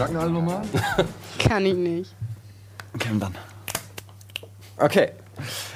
knacken alle nochmal? Kann ich nicht. Okay, dann. Okay.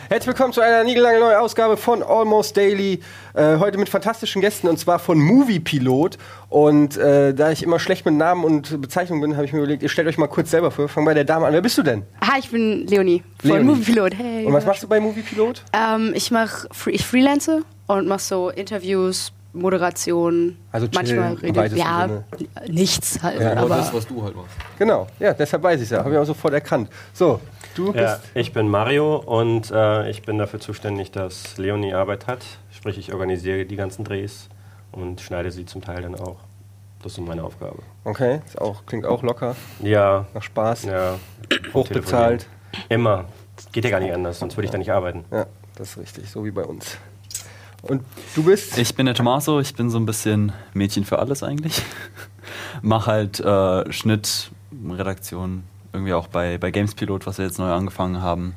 Herzlich willkommen zu einer niegelange neuen Ausgabe von Almost Daily. Äh, heute mit fantastischen Gästen und zwar von Movie Pilot. Und äh, da ich immer schlecht mit Namen und Bezeichnungen bin, habe ich mir überlegt, ihr stellt euch mal kurz selber vor. Fang bei der Dame an. Wer bist du denn? Hi, ich bin Leonie von Leonie. Moviepilot. Hey. Und was machst du bei Movie Pilot? Ähm, ich mache, ich freelance und mache so Interviews, Moderation. Also chillen, manchmal im rede weitesten ja Sinne. nichts halt. Ja, Aber aber das, was du halt machst. Genau. Ja, deshalb weiß ich es ja. Habe ich auch sofort erkannt. So, du bist. Ja, ich bin Mario und äh, ich bin dafür zuständig, dass Leonie Arbeit hat. Sprich, ich organisiere die ganzen Drehs und schneide sie zum Teil dann auch. Das ist so meine Aufgabe. Okay, ist auch, klingt auch locker. Ja, Nach Spaß. ja. Hochbezahlt. Immer. Geht ja gar nicht anders, sonst würde ich da nicht arbeiten. Ja, das ist richtig. So wie bei uns. Und du bist? Ich bin der Tommaso, ich bin so ein bisschen Mädchen für alles eigentlich. Mach halt äh, Schnitt, Redaktion, irgendwie auch bei, bei Games Pilot, was wir jetzt neu angefangen haben.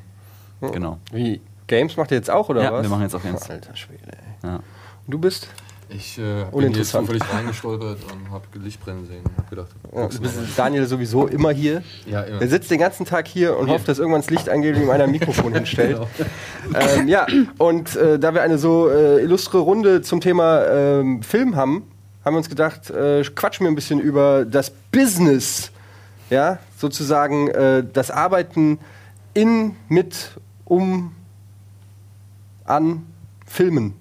Genau. Wie? Games macht ihr jetzt auch, oder Ja, was? wir machen jetzt auch Games. Alter Schwede, ey. Ja. Und du bist? Ich äh, bin hier zufällig reingestolpert und hab Lichtbrennen sehen. Hab gedacht, Ja, du bist. Daniel sowieso immer hier. Ja, immer. Er sitzt den ganzen Tag hier und Hier. hofft, dass irgendwann das Licht angeht und ihm einer ein Mikrofon hinstellt. Genau. ähm, ja, und äh, da wir eine so äh, illustre Runde zum Thema ähm, Film haben, haben wir uns gedacht, äh, quatschen wir ein bisschen über das Business. Ja, sozusagen äh, das Arbeiten in, mit, um, an Filmen.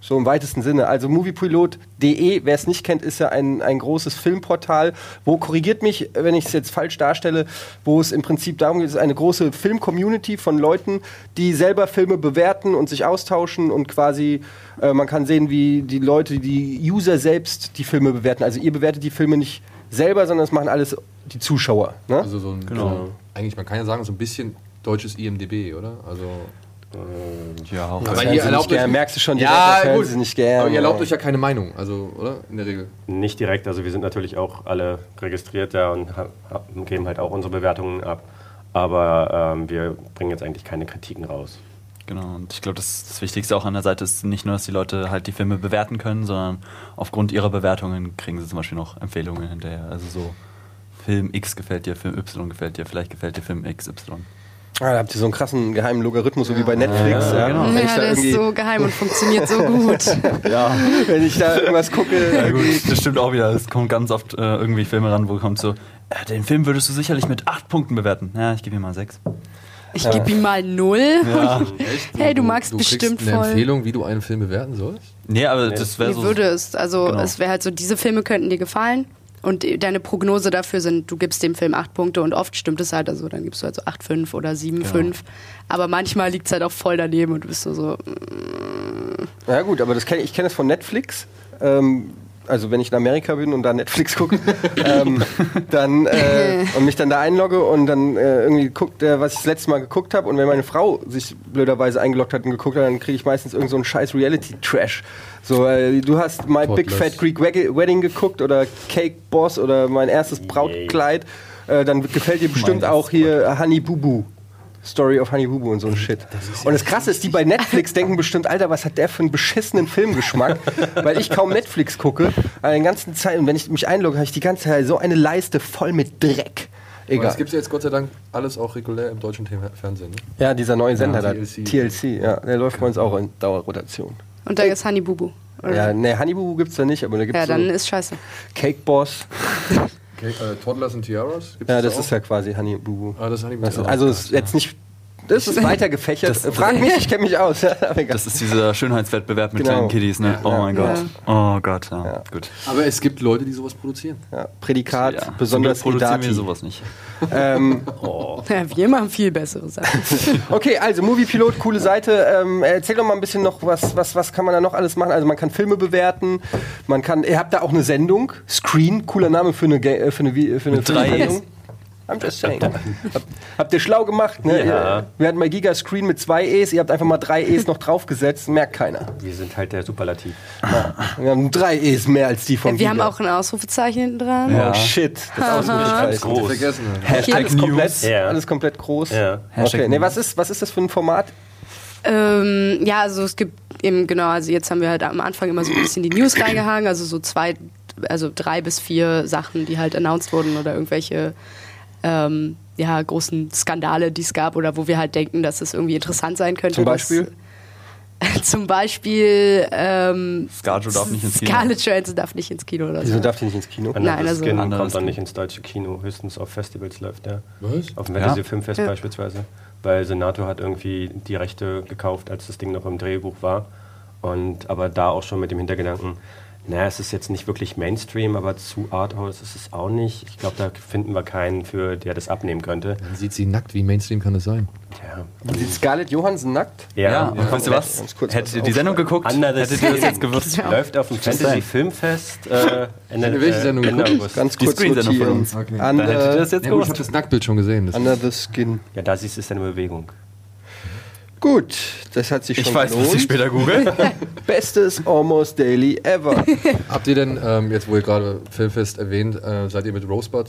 So im weitesten Sinne. Also moviepilot.de, wer es nicht kennt, ist ja ein, ein großes Filmportal, wo, korrigiert mich, wenn ich es jetzt falsch darstelle, wo es im Prinzip darum geht, es ist eine große Film-Community von Leuten, die selber Filme bewerten und sich austauschen und quasi, äh, man kann sehen, wie die Leute, die User selbst die Filme bewerten. Also ihr bewertet die Filme nicht selber, sondern das machen alles die Zuschauer. Ne? Also so ein, Genau. so, eigentlich, man kann ja sagen, so ein bisschen deutsches IMDB, oder? Also, Ja, auch. Aber ihr erlaubt euch- merkst du schon, ja, direkt, gut. sie nicht gern. aber ihr erlaubt euch ja keine Meinung, also, oder? In der Regel. Nicht direkt, also wir sind natürlich auch alle registriert da und geben halt auch unsere Bewertungen ab. Aber ähm, wir bringen jetzt eigentlich keine Kritiken raus. Genau, und ich glaube, das, das Wichtigste auch an der Seite ist nicht nur, dass die Leute halt die Filme bewerten können, sondern aufgrund ihrer Bewertungen kriegen sie zum Beispiel noch Empfehlungen hinterher. Also so, Film X gefällt dir, Film Y gefällt dir, vielleicht gefällt dir Film XY. Ah, da habt ihr so einen krassen geheimen Logarithmus, so wie bei Netflix. Ja, Ja, genau. Ja, der ist so geheim und funktioniert so gut. Ja, wenn ich da irgendwas gucke, ja gut, das stimmt auch wieder. Es kommt ganz oft äh, irgendwie Filme ran, wo kommt so, äh, den Film würdest du sicherlich mit acht Punkten bewerten. Ja, ich gebe ihm mal sechs. Ich gebe ihm mal null. Ja. Echt? Hey, du magst du bestimmt eine voll. Empfehlung, wie du einen Film bewerten sollst? Nee, aber das wäre so. würde es. Also Genau. es wäre halt so, diese Filme könnten dir gefallen. Und deine Prognose dafür sind, du gibst dem Film acht Punkte und oft stimmt es halt, also dann gibst du halt so 8,5 oder 7,5. Genau. Aber manchmal liegt es halt auch voll daneben und du bist so, so Ja gut, aber das kenn, ich kenne das von Netflix. Ähm, also wenn ich in Amerika bin und da Netflix gucke, ähm, dann äh, und mich dann da einlogge und dann äh, irgendwie guckt, äh, was ich das letzte Mal geguckt habe und wenn meine Frau sich blöderweise eingeloggt hat und geguckt hat, dann kriege ich meistens irgend so einen scheiß Reality-Trash. So, äh, du hast My Big Topless. Fat Greek Wed- Wedding geguckt oder Cake Boss oder mein erstes Brautkleid, äh, dann gefällt dir bestimmt auch hier Honey Boo Boo. Story of Honey Boo Boo und so ein Shit. Und das Krasse ist, die bei Netflix denken bestimmt, Alter, was hat der für einen beschissenen Filmgeschmack? Weil ich kaum Netflix gucke, aber den ganzen Zeit, und wenn ich mich einlogge, habe ich die ganze Zeit so eine Leiste voll mit Dreck. Aber Egal. es gibt ja jetzt Gott sei Dank alles auch regulär im deutschen Fernsehen. Ne? Ja, dieser neue Sender Ja, da, TLC. TLC, ja, der läuft bei uns auch in Dauerrotation. und da ist Honey Bubu. Oder? Ja, ne, Honey Boo Boo gibt's da nicht, aber da gibt's ja, dann so ist scheiße. Cake Boss. Okay, äh, Toddlers and Tiaras? Gibt's Ja, das auch? ist ja quasi Honey Boo Boo. Ah, das ist Honey Boo Das Boo. also ist jetzt nicht, das ist weiter gefächert. Das- Frag mich, ich kenne mich aus. Ja. Das ist dieser Schönheitswettbewerb mit Genau. kleinen Kiddies, ne? Oh Ja. mein Gott. Oh Gott, ja. Ja. Gut. Aber es gibt Leute, die sowas produzieren. ja, Prädikat, Ja. besonders Zum Glück produzieren Edati. wir sowas nicht. Ähm, Ja, wir machen viel bessere Sachen. Okay, also Moviepilot, coole Seite. Ähm, erzähl doch mal ein bisschen noch, was, was, was kann man da noch alles machen? Also man kann Filme bewerten, man kann, ihr habt da auch eine Sendung, Screen, cooler Name für eine, äh, für eine, für eine Mit drei Filmsendung. I'm just saying. Hab, habt ihr schlau gemacht, ne? Ja. Wir hatten bei Giga Screen mit zwei E's, ihr habt einfach mal drei E's noch draufgesetzt, merkt keiner. Wir sind halt der Superlativ. Wir haben drei E's mehr als die von wir Giga. haben auch ein Ausrufezeichen hinten dran. Oh Ja. shit, das Ausrufezeichen. Groß. Vergessen. Hashtag alles komplett, Ja. alles komplett groß. Ja. Hashtag Okay, nee, News. was ist, was ist das für ein Format? Ähm, ja, also es gibt eben, genau, also jetzt haben wir halt am Anfang immer so ein bisschen die News reingehangen, also so zwei also drei bis vier Sachen, die halt announced wurden oder irgendwelche ähm, ja, großen Skandale, die es gab oder wo wir halt denken, dass es irgendwie interessant sein könnte. Zum Beispiel? Dass, zum Beispiel ähm, Scarjo darf nicht ins Kino. Scarlett Johansson darf nicht ins Kino oder Wieso so. darf die nicht ins Kino? Another Nein, also- Skin kommt dann nicht ins deutsche Kino, höchstens auf Festivals läuft der. Was? Auf dem Ja. Fantasy Filmfest Ja. beispielsweise. Weil Senato hat irgendwie die Rechte gekauft, als das Ding noch im Drehbuch war. Und aber da auch schon mit dem Hintergedanken, naja, es ist jetzt nicht wirklich Mainstream, aber zu Arthouse ist es auch nicht. Ich glaube, da finden wir keinen, für der das abnehmen könnte. Dann sieht sie nackt, wie Mainstream kann das sein? Ja, Sieht Scarlett Johansson nackt? Ja, und weißt du was? Hättet ihr die Sendung geguckt, Under the hättet ihr das jetzt gewusst. Ja. Läuft auf dem Just Fantasy saying. Filmfest äh, Ende, Welche Sendung Ende? August. Ganz Die kurz von notieren. uns. Okay. Dann hättet ihr das jetzt Ja, gut, ich gewusst. habe das Nacktbild schon gesehen. Das under the Skin. Ja, da siehst du es in Bewegung. Gut, das hat sich schon Ich weiß, was gelohnt. ich später google. Bestes Almost Daily ever. Habt ihr denn, ähm, jetzt wo ihr gerade Filmfest erwähnt, äh, seid ihr mit Rosebud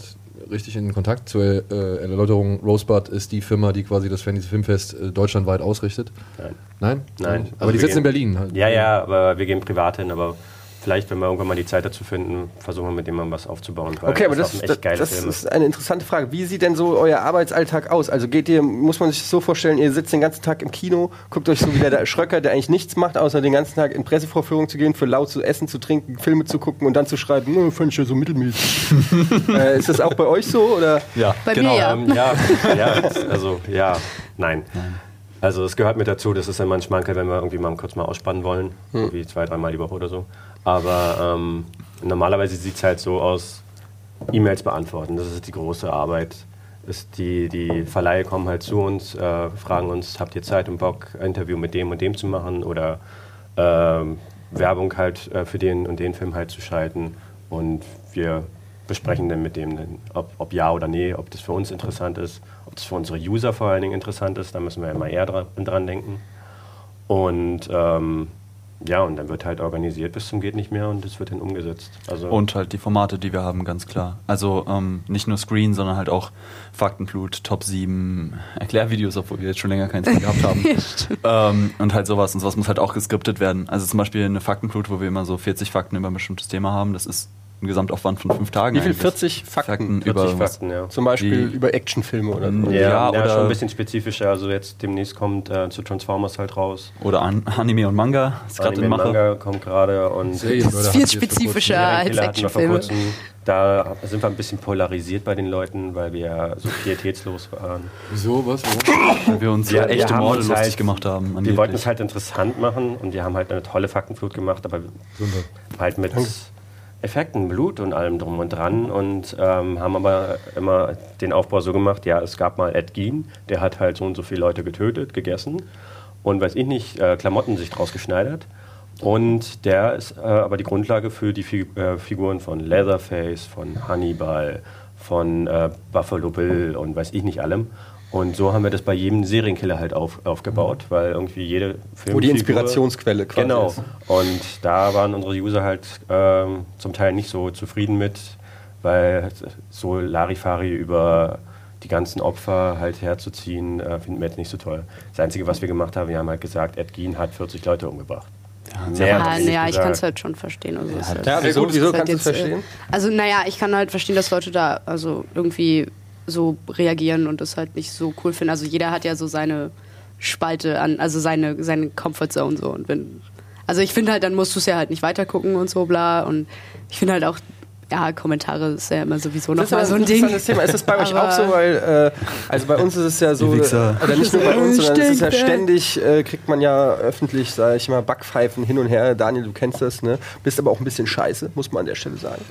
richtig in Kontakt? Zur äh, Erläuterung, Rosebud ist die Firma, die quasi das Fantasy Filmfest äh, deutschlandweit ausrichtet. Nein. Nein? Nein. Aber Also die wir sitzen in gehen- Berlin. Halt. Ja, ja, aber wir gehen privat hin, aber vielleicht, wenn wir irgendwann mal die Zeit dazu finden, versuchen wir mit dem mal was aufzubauen. weil Okay, aber das, das, das ist eine interessante Frage. Wie sieht denn so euer Arbeitsalltag aus? Also geht ihr, muss man sich das so vorstellen, ihr sitzt den ganzen Tag im Kino, guckt euch so wie der, Schröcker, der eigentlich nichts macht, außer den ganzen Tag in Pressevorführungen zu gehen, für laut zu essen, zu trinken, Filme zu gucken und dann zu schreiben, "Nö, fand ich ja so mittelmäßig. äh, ist das auch bei euch so? Oder? Ja, Bei genau. mir ja. Ähm, ja, ja, also ja, nein. Also es gehört mit dazu, das ist immer ein Schmankerl, wenn wir irgendwie mal kurz mal ausspannen wollen, irgendwie zwei, dreimal die Woche oder so. Aber ähm, normalerweise sieht es halt so aus, E-Mails beantworten, das ist die große Arbeit. Ist die, die Verleihe kommen halt zu uns, äh, fragen uns, habt ihr Zeit und Bock, ein Interview mit dem und dem zu machen oder ähm, Werbung halt äh, für den und den Film halt zu schalten. Und wir besprechen dann mit dem, ob, ob ja oder nee, ob das für uns interessant ist, ob das für unsere User vor allen Dingen interessant ist. Da müssen wir immer eher dran, dran denken. Und ähm, ja, und dann wird halt organisiert bis zum geht nicht mehr und es wird dann umgesetzt. Also Und halt die Formate, die wir haben, ganz klar. Also ähm, nicht nur Screen, sondern halt auch Faktenflut, Top 7, Erklärvideos, obwohl wir jetzt schon länger keins mehr gehabt haben. ähm, und halt sowas. Und sowas muss halt auch geskriptet werden. Also zum Beispiel eine Faktenflut, wo wir immer so 40 Fakten über ein bestimmtes Thema haben. Das ist ein Gesamtaufwand von fünf Tagen. Wie viel? eigentlich. 40 Fakten? 40 über. Fakten, ja. Zum Beispiel Die- über Actionfilme oder so. Ja, Ja, ja, oder- schon ein bisschen spezifischer. Also jetzt demnächst kommt äh, zu Transformers halt raus. Oder An Anime und Manga. Ist gerade Anime in und Mache. Manga kommt gerade und Serien, Das ist viel spezifischer als Actionfilme. Da sind wir ein bisschen polarisiert bei den Leuten, weil wir so pietätslos waren. Wieso? Was? Weil wir uns ja echte Morde lustig halt- gemacht haben. Wir wollten es halt interessant machen und wir haben halt eine tolle Faktenflut gemacht, aber halt mit Effekten, Blut und allem drum und dran und ähm, haben aber immer den Aufbau so gemacht, ja, es gab mal Ed Gein, der hat halt so und so viele Leute getötet, gegessen und weiß ich nicht, äh, Klamotten sich draus geschneidert. Und der ist äh, aber die Grundlage für die Fi äh, Figuren von Leatherface, von Hannibal, von äh, Buffalo Bill und weiß ich nicht allem. Und so haben wir das bei jedem Serienkiller halt auf, aufgebaut, weil irgendwie jede Film Wo die Inspirationsquelle quasi Genau. ist. Und da waren unsere User halt ähm, zum Teil nicht so zufrieden mit, weil so Larifari über die ganzen Opfer halt herzuziehen, äh, finden wir jetzt nicht so toll. Das Einzige, was wir gemacht haben, wir haben halt gesagt, Ed Gein hat 40 Leute umgebracht. Ja, wir nicht naja, ich kann es halt schon verstehen. Also ist halt- Ja, wieso, es wieso halt kannst du es jetzt, äh, verstehen? Also, naja, ich kann halt verstehen, dass Leute da also irgendwie so reagieren und das halt nicht so cool finden. Also jeder hat ja so seine Spalte an, also seine, seine Comfortzone so. Und wenn, also ich finde halt, dann musst du es ja halt nicht weitergucken und so bla. Und ich finde halt auch, ja, Kommentare ist ja immer sowieso Das nochmal aber so ein Ding. interessantes Thema. Ist das bei euch auch so? Weil, äh, also bei uns ist es ja so, Wichser. oder nicht nur bei uns, sondern es ist ja ständig, äh, kriegt man ja öffentlich, sage ich mal, Backpfeifen hin und her. Daniel, du kennst das, ne? Bist aber auch ein bisschen scheiße, muss man an der Stelle sagen.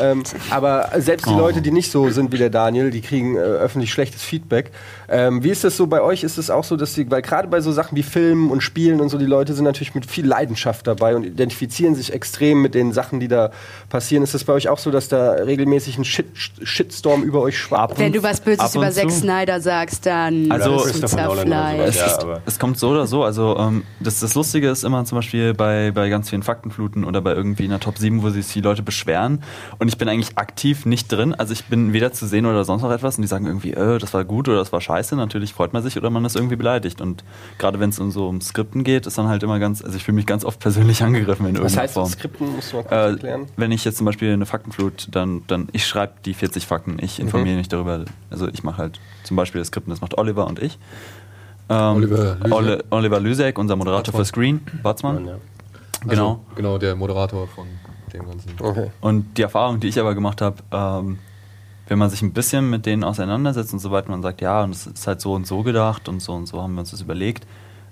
ähm, aber selbst die Oh. Leute, die nicht so sind wie der Daniel, die kriegen äh, öffentlich schlechtes Feedback. Ähm, wie ist das so bei euch? Ist es auch so, dass die, weil gerade bei so Sachen wie Filmen und Spielen und so, die Leute sind natürlich mit viel Leidenschaft dabei und identifizieren sich extrem mit den Sachen, die da passieren. Ist das bei euch auch so, dass da regelmäßig ein Shit Shitstorm über euch schwappt? Wenn du was Böses über Zack. Snyder sagst, dann Also, wirst du zerfleischt. Es, Ja, es kommt so oder so. Also ähm, das, das Lustige ist immer zum Beispiel bei, bei ganz vielen Faktenfluten oder bei irgendwie einer Top 7, wo sich die Leute beschweren. Und ich bin eigentlich aktiv nicht drin. Also ich bin weder zu sehen oder sonst noch etwas. Und die sagen irgendwie, äh, das war gut oder das war scheiße. Natürlich freut man sich oder man ist irgendwie beleidigt. Und gerade wenn es um so um Skripten geht, ist dann halt immer ganz, also ich fühle mich ganz oft persönlich angegriffen in Was irgendeiner heißt Form. Skripten? Musst du mal kurz Äh, erklären. wenn ich jetzt zum Beispiel eine Faktenflut, dann, dann ich schreibe die 40 Fakten, ich informiere Mhm. nicht darüber. Also ich mache halt zum Beispiel das Skripten, das macht Oliver und ich. Ähm, Oliver Lüsek. Ole, Oliver Lüsek, unser Moderator Batzmann. für Screen, Batzmann. Ja. Genau. Also, genau, der Moderator von dem Ganzen. Okay. Und die Erfahrung, die ich aber gemacht habe, ähm, wenn man sich ein bisschen mit denen auseinandersetzt und so weiter, man sagt, ja, und es ist halt so und so gedacht und so und so haben wir uns das überlegt,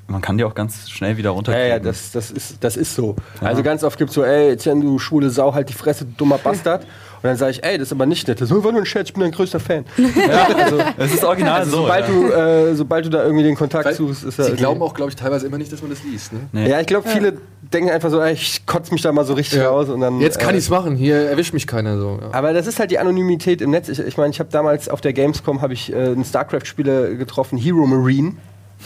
man kann die auch ganz schnell wieder Ja, runterkriegen. ja, das, das, ist, das ist so. Ja. Also ganz oft gibt es so, ey, Etienne, du schwule Sau, halt die Fresse, du dummer Bastard. Und dann sage ich, ey, das ist aber nicht nett. Das ist war nur ein Scherz, ich bin dein größter Fan. ja, also, es ist original also so. sobald, ja. du, äh, sobald du da irgendwie den Kontakt Weil suchst, ist sie er glauben auch, glaube ich, teilweise immer nicht, dass man das liest. Ne? Nee. Ja, ich glaube, viele denken einfach so, ey, ich kotze mich da mal so richtig Ja. raus und dann. Jetzt kann äh, ich's machen, hier erwischt mich keiner so. Ja. Aber das ist halt die Anonymität im Netz. Ich meine, ich, mein, ich habe damals auf der Gamescom habe ich äh, einen StarCraft-Spieler getroffen, Hero Marine.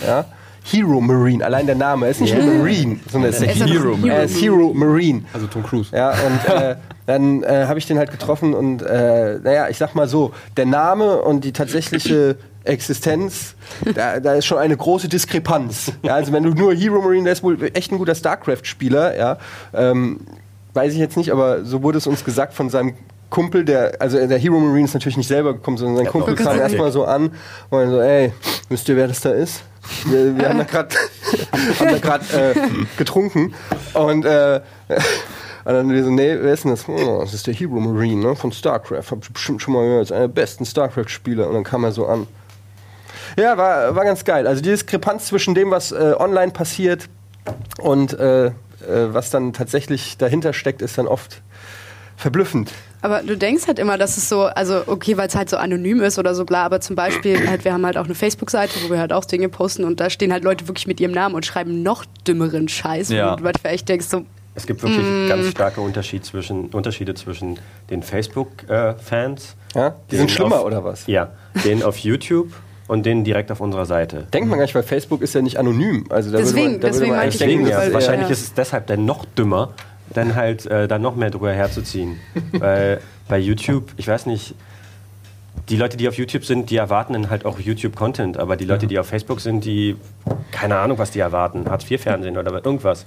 Ja? Hero Marine, allein der Name. Er ist nicht nur Marine, sondern er ist, Er ist Hero. einfach Er ist Hero Marine. Also Tom Cruise. Ja, und äh, dann äh, habe ich den halt getroffen und äh, naja, ich sag mal so, der Name und die tatsächliche Existenz, da, da ist schon eine große Diskrepanz. Ja, also wenn du nur Hero Marine, der ist wohl echt ein guter StarCraft-Spieler, ja. Ähm, weiß ich jetzt nicht, aber so wurde es uns gesagt von seinem Kumpel, der, also der Hero Marine ist natürlich nicht selber gekommen, sondern sein Kumpel wollte kam erstmal so an und so, ey, wisst ihr, wer das da ist? Wir, wir haben da gerade äh, getrunken und äh, und dann wir so, nee, wer ist denn das? Oh, das ist der Hero Marine ne, von StarCraft. Hab ich bestimmt schon mal gehört. Ist einer der besten StarCraft-Spieler. Und dann kam er so an. Ja, war, war ganz geil. Also die Diskrepanz zwischen dem, was äh, online passiert und äh, äh, was dann tatsächlich dahinter steckt, ist dann oft verblüffend. Aber du denkst halt immer, dass es so, also okay, weil es halt so anonym ist oder so bla, aber zum Beispiel halt, wir haben halt auch eine Facebook-Seite, wo wir halt auch Dinge posten und da stehen halt Leute wirklich mit ihrem Namen und schreiben noch dümmeren Scheiß, Ja. du manchmal echt denkst so, Es gibt wirklich ganz starke Unterschied zwischen, Unterschiede zwischen den Facebook-Fans. Ja? Die sind schlimmer oder was? Ja, denen auf YouTube und denen direkt auf unserer Seite. Denkt man gar nicht, weil Facebook ist ja nicht anonym. Also da würde Deswegen- man, da würde deswegen man Deswegen, ja, wahrscheinlich ja. ist es deshalb dann noch dümmer, dann halt äh, dann noch mehr drüber herzuziehen. Weil bei YouTube, ich weiß nicht, die Leute, die auf YouTube sind, die erwarten dann halt auch YouTube-Content, aber die Leute, die auf Facebook sind, die keine Ahnung, was die erwarten, Hartz-IV-Fernsehen oder irgendwas.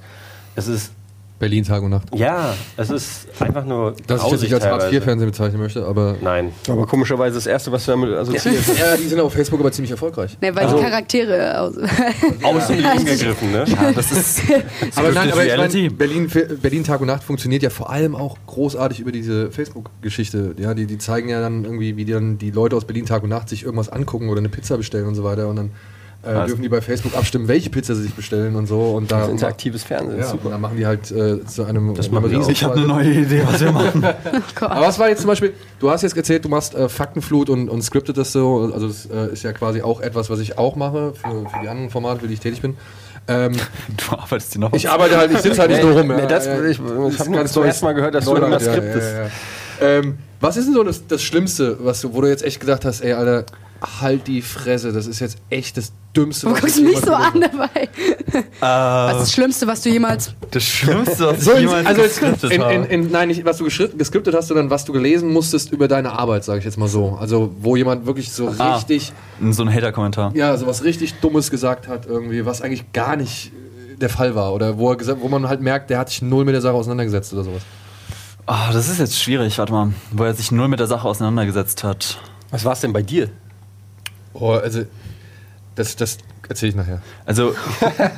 Es ist, Berlin Tag und Nacht. ja, es ist einfach nur Das ich jetzt nicht als teilweise. Hartz-IV-Fernsehen bezeichnen möchte, aber. Nein. Aber komischerweise das Erste, was du damit assoziierst. Ja, die sind auf Facebook aber ziemlich erfolgreich. ne, weil Also- die Charaktere aus. Aus dem Leben gegriffen, ne? Ja, das ist Aber nein, aber ich Reality. mein, Berlin, Berlin Tag und Nacht funktioniert ja vor allem auch großartig über diese Facebook-Geschichte. Ja, die, die zeigen ja dann irgendwie, wie dann die Leute aus Berlin Tag und Nacht sich irgendwas angucken oder eine Pizza bestellen und so weiter. Und dann äh, dürfen die bei Facebook abstimmen, welche Pizza sie sich bestellen und so. Und da Das ist interaktives Fernsehen. ja, und dann machen die halt äh, zu einem Das machen wir auch. Ich habe eine neue Idee, was wir machen. Aber was war jetzt zum Beispiel, du hast jetzt erzählt, du machst äh, Faktenflut und, und scriptet das so, also das äh, ist ja quasi auch etwas, was ich auch mache für, für die anderen Formate, für die ich tätig bin. Ähm, Du arbeitest dir noch ich arbeite halt, ich sitze halt nicht nur rum. Nee, das- ich- ich Das hab ist nur zum ersten Mal gehört, dass du irgendwas skriptest. Ähm, was ist denn so das, das Schlimmste, was du, wo du jetzt echt gedacht hast, ey, Alter, halt die Fresse, das ist jetzt echt das Dümmste, Du guckst ich mich so an dabei. Was ist das Schlimmste, was du jemals. Das Schlimmste, was habe. So, ich in, jemals also geskriptet in, in, habe. in, nein, nicht was du geskriptet hast, sondern was du gelesen musstest über deine Arbeit, sage ich jetzt mal so. Also wo jemand wirklich so Ah. richtig So ein Hater-Kommentar. ja, so was richtig Dummes gesagt hat, irgendwie, was eigentlich gar nicht äh, der Fall war. Oder wo, er gesagt, wo man halt merkt, der hat sich null mit der Sache auseinandergesetzt oder sowas. Ah, das ist jetzt schwierig, warte mal. Wo er sich null mit der Sache auseinandergesetzt hat. Was war es denn bei dir? Oh, also, das, das erzähle ich nachher. Also,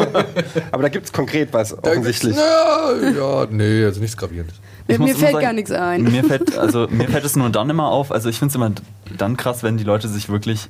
Aber da gibt es konkret was, offensichtlich. Ja, ja, nee, also nichts Gravierendes. Ich mir fällt sagen, gar nichts ein. Mir fällt, also, mir fällt es nur dann immer auf. Also, ich finde es immer dann krass, wenn die Leute sich wirklich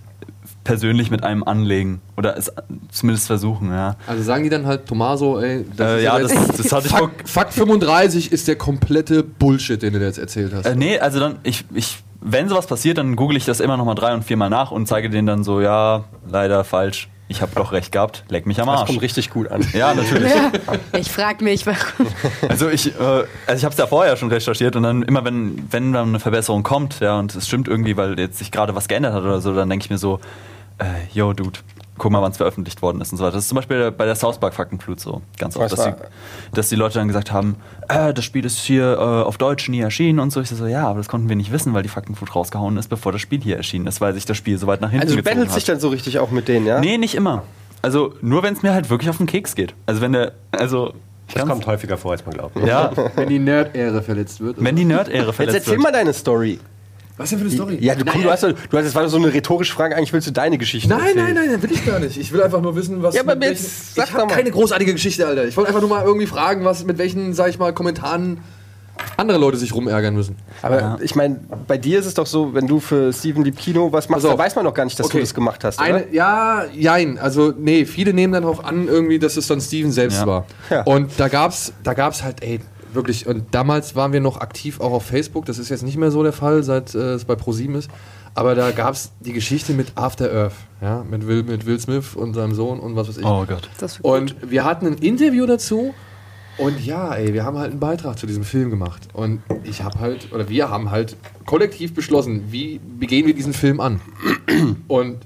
persönlich mit einem anlegen. Oder es zumindest versuchen, ja. Also sagen die dann halt, Tomaso, ey, Äh, ist ja, das, das hatte ich. Fakt, Fakt 35 ist der komplette Bullshit, den du dir jetzt erzählt hast. Äh, nee, also dann, ich, ich, wenn sowas passiert, dann google ich das immer nochmal drei und viermal nach und zeige denen dann so, ja, leider falsch. ich habe doch recht gehabt, leck mich am Das Arsch. kommt richtig gut an. Ja, natürlich. Ja. Ich frage mich, warum. Also ich, äh, also ich habe es ja vorher schon recherchiert und dann immer, wenn, wenn dann eine Verbesserung kommt, ja, und es stimmt irgendwie, weil jetzt sich gerade was geändert hat oder so, dann denke ich mir so, äh, yo, Dude, guck mal, wann es veröffentlicht worden ist und so weiter. Das ist zum Beispiel bei der South Park Faktenflut so, ganz oft, dass die, dass die Leute dann gesagt haben, äh, das Spiel ist hier äh, auf Deutsch nie erschienen und so. Ich so, ja, aber das konnten wir nicht wissen, weil die Faktenflut rausgehauen ist, bevor das Spiel hier erschienen ist, weil sich das Spiel so weit nach hinten Also du gezogen battlest dich dann so richtig auch mit denen, ja? Nee, nicht immer. Also nur wenn es mir halt wirklich auf den Keks geht. Also wenn der, also Das ganz- kommt häufiger vor, als man glaubt. ja, Wenn die Nerd-Ehre verletzt wird. wenn die Nerd-Ehre Jetzt verletzt erzähl wird. mal deine Story. Was denn für eine Story? Ja, du, komm, du hast, doch- du hast, das war doch so eine rhetorische Frage, eigentlich willst du deine Geschichte Nein, erzählen. nein, nein, nein, will ich gar nicht. Ich will einfach nur wissen, was. Ja, aber mit jetzt welchen- sag ich habe keine großartige Geschichte, Alter. Ich wollte einfach nur mal irgendwie fragen, was mit welchen, sag ich mal, Kommentaren andere Leute sich rumärgern müssen. Aber ich meine, bei dir ist es doch so, wenn du für Steven Lipkino was machst, Pass da weiß man doch gar nicht, dass du Okay. das gemacht hast, oder? Eine, ja, jein. Also, nee, viele nehmen dann auch an, irgendwie, dass es dann Steven selbst Ja. war. Ja. Und da gab's, da gab's halt, ey, wirklich, und damals waren wir noch aktiv auch auf Facebook. Das ist jetzt nicht mehr so der Fall, seit äh, es bei ProSieben ist. Aber da gab's die Geschichte mit After Earth, ja, mit Will, mit Will Smith und seinem Sohn und was weiß ich. Oh Gott. Das wird gut. Und wir hatten ein Interview dazu. Und ja, ey, wir haben halt einen Beitrag zu diesem Film gemacht. Und ich habe halt, oder wir haben halt kollektiv beschlossen, wie, wie gehen wir diesen Film an? Und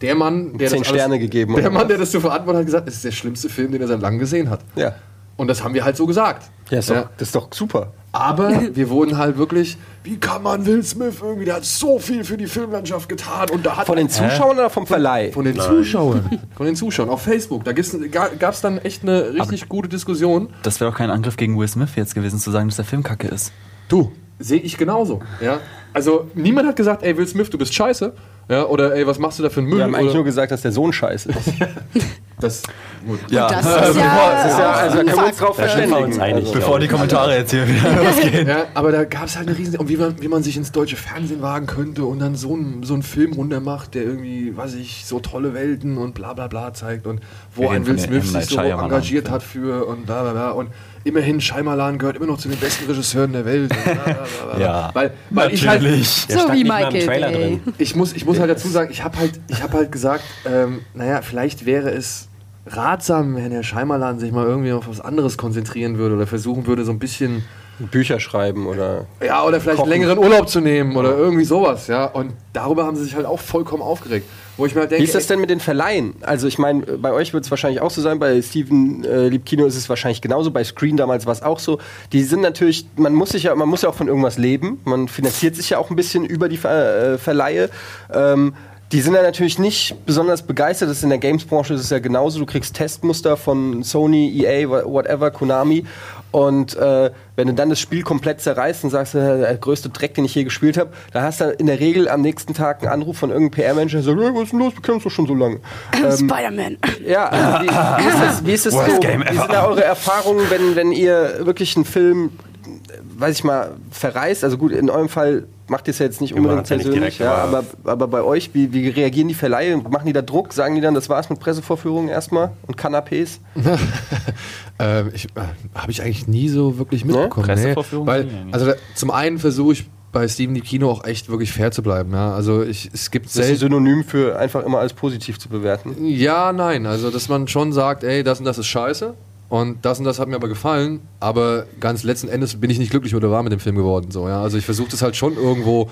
der Mann, der Zehn das alles- Sterne gegeben, Der Mann, der das zu verantworten hat, hat gesagt, es ist der schlimmste Film, den er seit langem gesehen hat. Ja. Und das haben wir halt so gesagt. Ja, ist doch, Ja. das ist doch super. Aber wir wurden halt wirklich, wie kann man Will Smith irgendwie, der hat so viel für die Filmlandschaft getan und da hat Von den Zuschauern oder vom Verleih? von den Zuschauern. Von den Zuschauern. Auf Facebook. Da gab es dann echt eine richtig gute Diskussion. Das wäre doch kein Angriff gegen Will Smith jetzt gewesen, zu sagen, dass der Film kacke ist. Du, sehe ich genauso. Ja? Also niemand hat gesagt, ey Will Smith, du bist scheiße. Ja, oder ey, was machst du da für einen Müll? Wir haben eigentlich oder, nur gesagt, dass der Sohn scheiße ist. das, gut. Ja, das ist ja, Das ist ja, also da können wir uns drauf verständigen. einig. Also, bevor die Kommentare jetzt hier wieder losgehen. Ja, aber da gab es halt eine riesen... Und wie man, wie man sich ins deutsche Fernsehen wagen könnte und dann so einen so einen Film runter macht, der irgendwie, weiß ich, so tolle Welten und bla bla bla zeigt und wo ein Will Smith sich so engagiert hat für und bla bla bla. Und immerhin, Shyamalan gehört immer noch zu den besten Regisseuren der Welt. Ja, weil, weil ich halt, natürlich. Der so wie Michael ich muss, ich muss halt dazu sagen, ich habe halt, ich hab halt gesagt, ähm, naja, vielleicht wäre es ratsam, wenn Herr Scheimerlan sich mal irgendwie auf was anderes konzentrieren würde oder versuchen würde, so ein bisschen, Bücher schreiben oder. ja, oder vielleicht Kochen. einen längeren Urlaub zu nehmen oder irgendwie sowas, ja. Und darüber haben sie sich halt auch vollkommen aufgeregt. Wo ich mir halt denke, Wie ist das denn mit den Verleihen? Also ich meine, bei euch wird es wahrscheinlich auch so sein, bei Steven äh, Liebkino ist es wahrscheinlich genauso, bei Screen damals war es auch so. Die sind natürlich, man muss sich ja, man muss ja auch von irgendwas leben. Man finanziert sich ja auch ein bisschen über die Ver äh, Verleihe. Ähm, die sind ja natürlich nicht besonders begeistert. Das ist in der Games-Branche ist es ja genauso. Du kriegst Testmuster von Sony, EA, wha- whatever, Konami. Und äh, wenn du dann das Spiel komplett zerreißt und sagst, äh, der größte Dreck, den ich je gespielt habe, da hast du in der Regel am nächsten Tag einen Anruf von irgendeinem PR-Manager, der sagt, hey, was ist denn los, wir kennen uns doch schon so lange. Spider-Man. Ja, also wie, wie ist das, wie ist das so? game Wie sind da eure Erfahrungen, wenn, wenn ihr wirklich einen Film, weiß ich mal, verreist? Also gut, in eurem Fall macht ihr es ja jetzt nicht unbedingt machen's ja nicht persönlich, direkt, ja, aber- aber, bei euch, wie, wie reagieren die Verleihe? Machen die da Druck? Sagen die dann, das war's mit Pressevorführungen erstmal und Kanapés? Ähm, ich, äh, habe ich eigentlich nie so wirklich mitbekommen. Pressevorführungen Weil, nie eigentlich. also da, zum einen versuche ich bei Steven die Kino auch echt wirklich fair zu bleiben. Ja? Also ich, es gibt Das ist selten. Synonym für einfach immer alles positiv zu bewerten. Ja, nein. Also dass man schon sagt, ey, das und das ist scheiße. Und das und das hat mir aber gefallen, aber ganz letzten Endes bin ich nicht glücklich oder war mit dem Film geworden. So, ja? Also ich versuche das halt schon irgendwo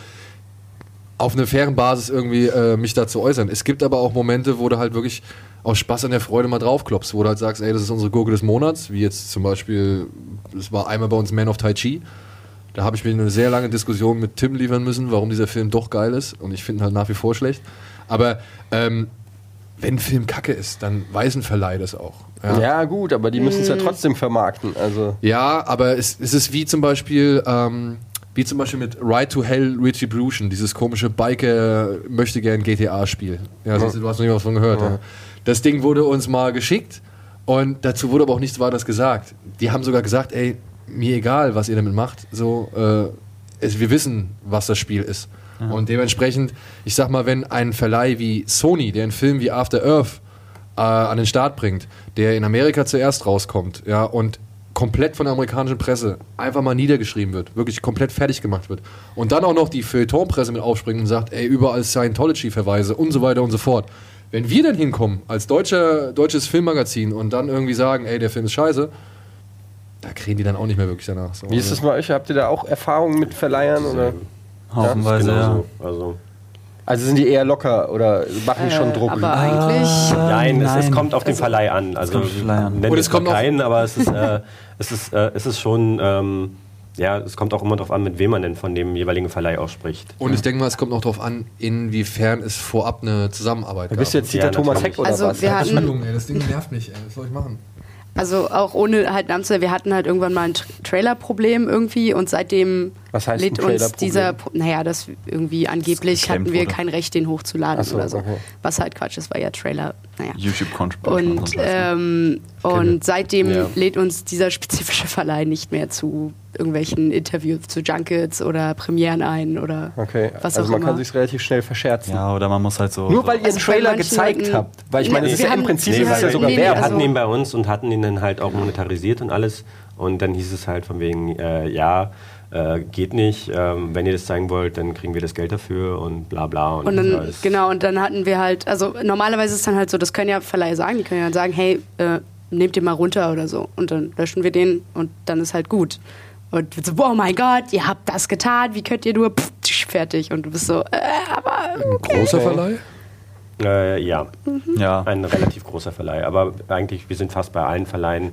auf einer fairen Basis irgendwie äh, mich da zu äußern. Es gibt aber auch Momente, wo du halt wirklich aus Spaß an der Freude mal draufklopfst, wo du halt sagst, ey, das ist unsere Gurke des Monats, wie jetzt zum Beispiel, es war einmal bei uns Man of Tai Chi. Da habe ich mir eine sehr lange Diskussion mit Tim liefern müssen, warum dieser Film doch geil ist. Und ich finde ihn halt nach wie vor schlecht. Aber ähm, wenn ein Film kacke ist, dann weiß ein Verleih das auch. Ja, gut, aber die müssen es ja trotzdem vermarkten. Also Ja, aber es, es ist wie zum Beispiel, ähm, wie zum Beispiel mit Ride to Hell Retribution, dieses komische Biker möchte gern GTA-Spiel. Ja, siehst du, hast noch nie was von gehört. Ja. Das Ding wurde uns mal geschickt und dazu wurde aber auch nichts weiteres gesagt. Die haben sogar gesagt, ey, mir egal, was ihr damit macht, so, äh, es, wir wissen, was das Spiel ist. Und dementsprechend, ich sag mal, wenn ein Verleih wie Sony, der einen Film wie After Earth äh, an den Start bringt, der in Amerika zuerst rauskommt, ja, und komplett von der amerikanischen Presse einfach mal niedergeschrieben wird, wirklich komplett fertig gemacht wird. Und dann auch noch die Feuilleton-Presse mit aufspringt und sagt, ey, überall Scientology-Verweise und so weiter und so fort. Wenn wir dann hinkommen als deutscher, deutsches Filmmagazin und dann irgendwie sagen, ey, der Film ist scheiße, da kriegen die dann auch nicht mehr wirklich danach. So. Wie ist das bei euch? Habt ihr da auch Erfahrungen mit Verleihern? Oder? Haufenweise, ja. Genauso. Also, Also sind die eher locker oder machen schon Druck? Äh, Aber eigentlich. nein, Es, es nein. kommt auf den Verleih an. Also, kommt auf den Verleih an. nennen Und wir es kommt mal noch- keinen, aber es ist, äh, es ist, äh, es ist schon, ähm, ja, es kommt auch immer darauf an, mit wem man denn von dem jeweiligen Verleih auch spricht. Und ich denke mal, es kommt noch darauf an, inwiefern es vorab eine Zusammenarbeit Du bist gab. jetzt Dieter Ja, Thomas. Heck oder Also was? wir hatten, Entschuldigung, ey, das Ding nervt mich, ey. Was soll ich machen? also auch ohne halt Namen zu wir hatten halt irgendwann mal ein Tra- Trailer-Problem irgendwie und seitdem Was heißt lädt ein uns dieser, naja, das irgendwie angeblich Das hatten wir Camfoto. kein Recht, den hochzuladen so, oder so. okay. Was halt Quatsch ist, war ja Trailer, naja. YouTube-Content. Und, ähm, und seitdem Ja. lädt uns dieser spezifische Verleih nicht mehr zu irgendwelchen Interviews, zu Junkets oder Premieren ein oder Okay, was also auch man immer. kann sich relativ schnell verscherzen. ja, oder man muss halt so. Nur weil ihr Also einen Trailer gezeigt Leuten- habt. Weil ich meine, es ist wir ja im Prinzip Nee, weil ja sogar nee, Werbung. Wir hatten also- ihn bei uns und hatten ihn dann halt auch monetarisiert und alles. Und dann hieß es halt von wegen, äh, ja, äh, geht nicht. Ähm, wenn ihr das zeigen wollt, dann kriegen wir das Geld dafür und bla bla. Und dann, alles. genau, und dann hatten wir halt, also normalerweise ist es dann halt so, das können ja Verleiher sagen, die können ja dann sagen, hey, äh, nehmt den mal runter oder so. Und dann löschen wir den und dann ist halt gut. Und so, oh mein Gott, ihr habt das getan, wie könnt ihr nur, pff, fertig. Und du bist so, äh, aber Großer Verleih? Äh, ja, ja. ein relativ großer Verleih. Aber eigentlich, wir sind fast bei allen Verleihen,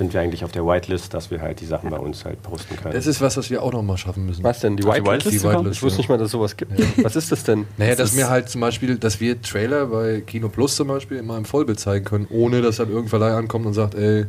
sind wir eigentlich auf der Whitelist, dass wir halt die Sachen bei uns halt posten können. Das ist was, was wir auch noch mal schaffen müssen. Was denn? Die Whitelist? Die? Whitelist. Ich wusste nicht mal, dass es sowas gibt. Was ist das denn? Naja, dass ist- wir halt zum Beispiel, dass wir Trailer bei Kino Plus zum Beispiel immer im Vollbild zeigen können, ohne dass dann irgendein Verleih ankommt und sagt, ey,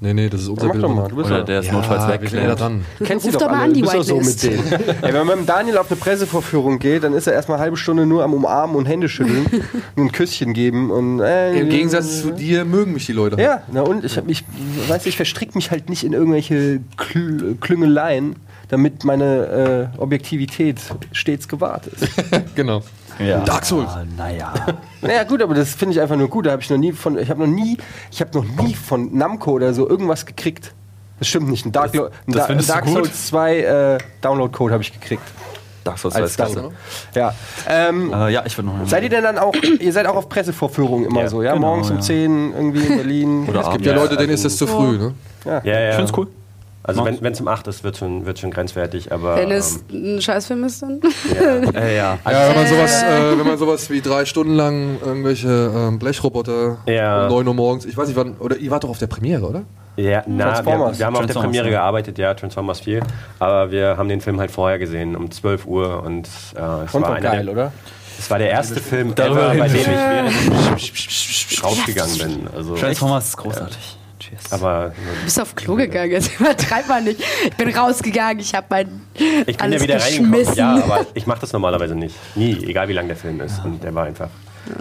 nee, nee, das ist unser Mach Bild. doch mal, du bist Oder der ist ja, notfalls ja weg. dran. Du kennst Ruf die doch doch mal alle. an, die du doch so mit denen. Ey, wenn man mit dem Daniel auf eine Pressevorführung geht, dann ist er erstmal eine halbe Stunde nur am Umarmen und Hände schütteln und ein Küsschen geben. Und, äh, Im Gegensatz zu dir mögen mich die Leute. Ja, na und ich, hab weiß ich verstrick mich halt nicht in irgendwelche Klü Klüngeleien, damit meine äh, Objektivität stets gewahrt ist. genau. Ja. Dark Souls. Ah, Naja. naja, gut, aber das finde ich einfach nur gut. Da habe ich noch nie von, ich habe noch nie, ich habe noch nie von Namco oder so irgendwas gekriegt. Das stimmt nicht. Ein Dark, Das- ein das du Dark? Souls 2 äh, Download-Code habe ich gekriegt. Dark Souls Als 2 Dank. ist klasse. Ja. Ähm, Äh, ja, ich würde noch Seid ihr denn dann auch, ihr seid auch auf Pressevorführungen immer Ja, so, ja? genau, Morgens um ja. 10 irgendwie in Berlin. Oder Es gibt ja Ja, Leute, denen ist also- das zu früh, ne? ja. ja, ja. Ich find's cool. Also Magst wenn es um 8 ist, wird schon, wird schon grenzwertig, aber wenn es ähm, ein Scheißfilm ist, dann. Äh, ja. Ja, wenn man sowas, äh, wenn man sowas wie drei Stunden lang irgendwelche ähm, Blechroboter Ja. um 9 Uhr morgens, ich weiß nicht wann, oder ihr wart doch auf der Premiere, oder? ja, na, wir, Transformers. wir haben auf der Premiere ja. gearbeitet, ja, Transformers 4, aber wir haben den Film halt vorher gesehen, um 12 Uhr und äh, es Und war geil, der, oder? Es war der erste Film ever, bei dem ich rausgegangen bin. Also, Transformers ist großartig. Cheers. aber Du bist auf Klo gegangen, jetzt übertreib mal nicht. Ich bin rausgegangen, ich habe mein ich bin ja wieder reingekommen. Ja, aber ich mache das normalerweise nicht. Nie, egal wie lang der Film ist. Und der war einfach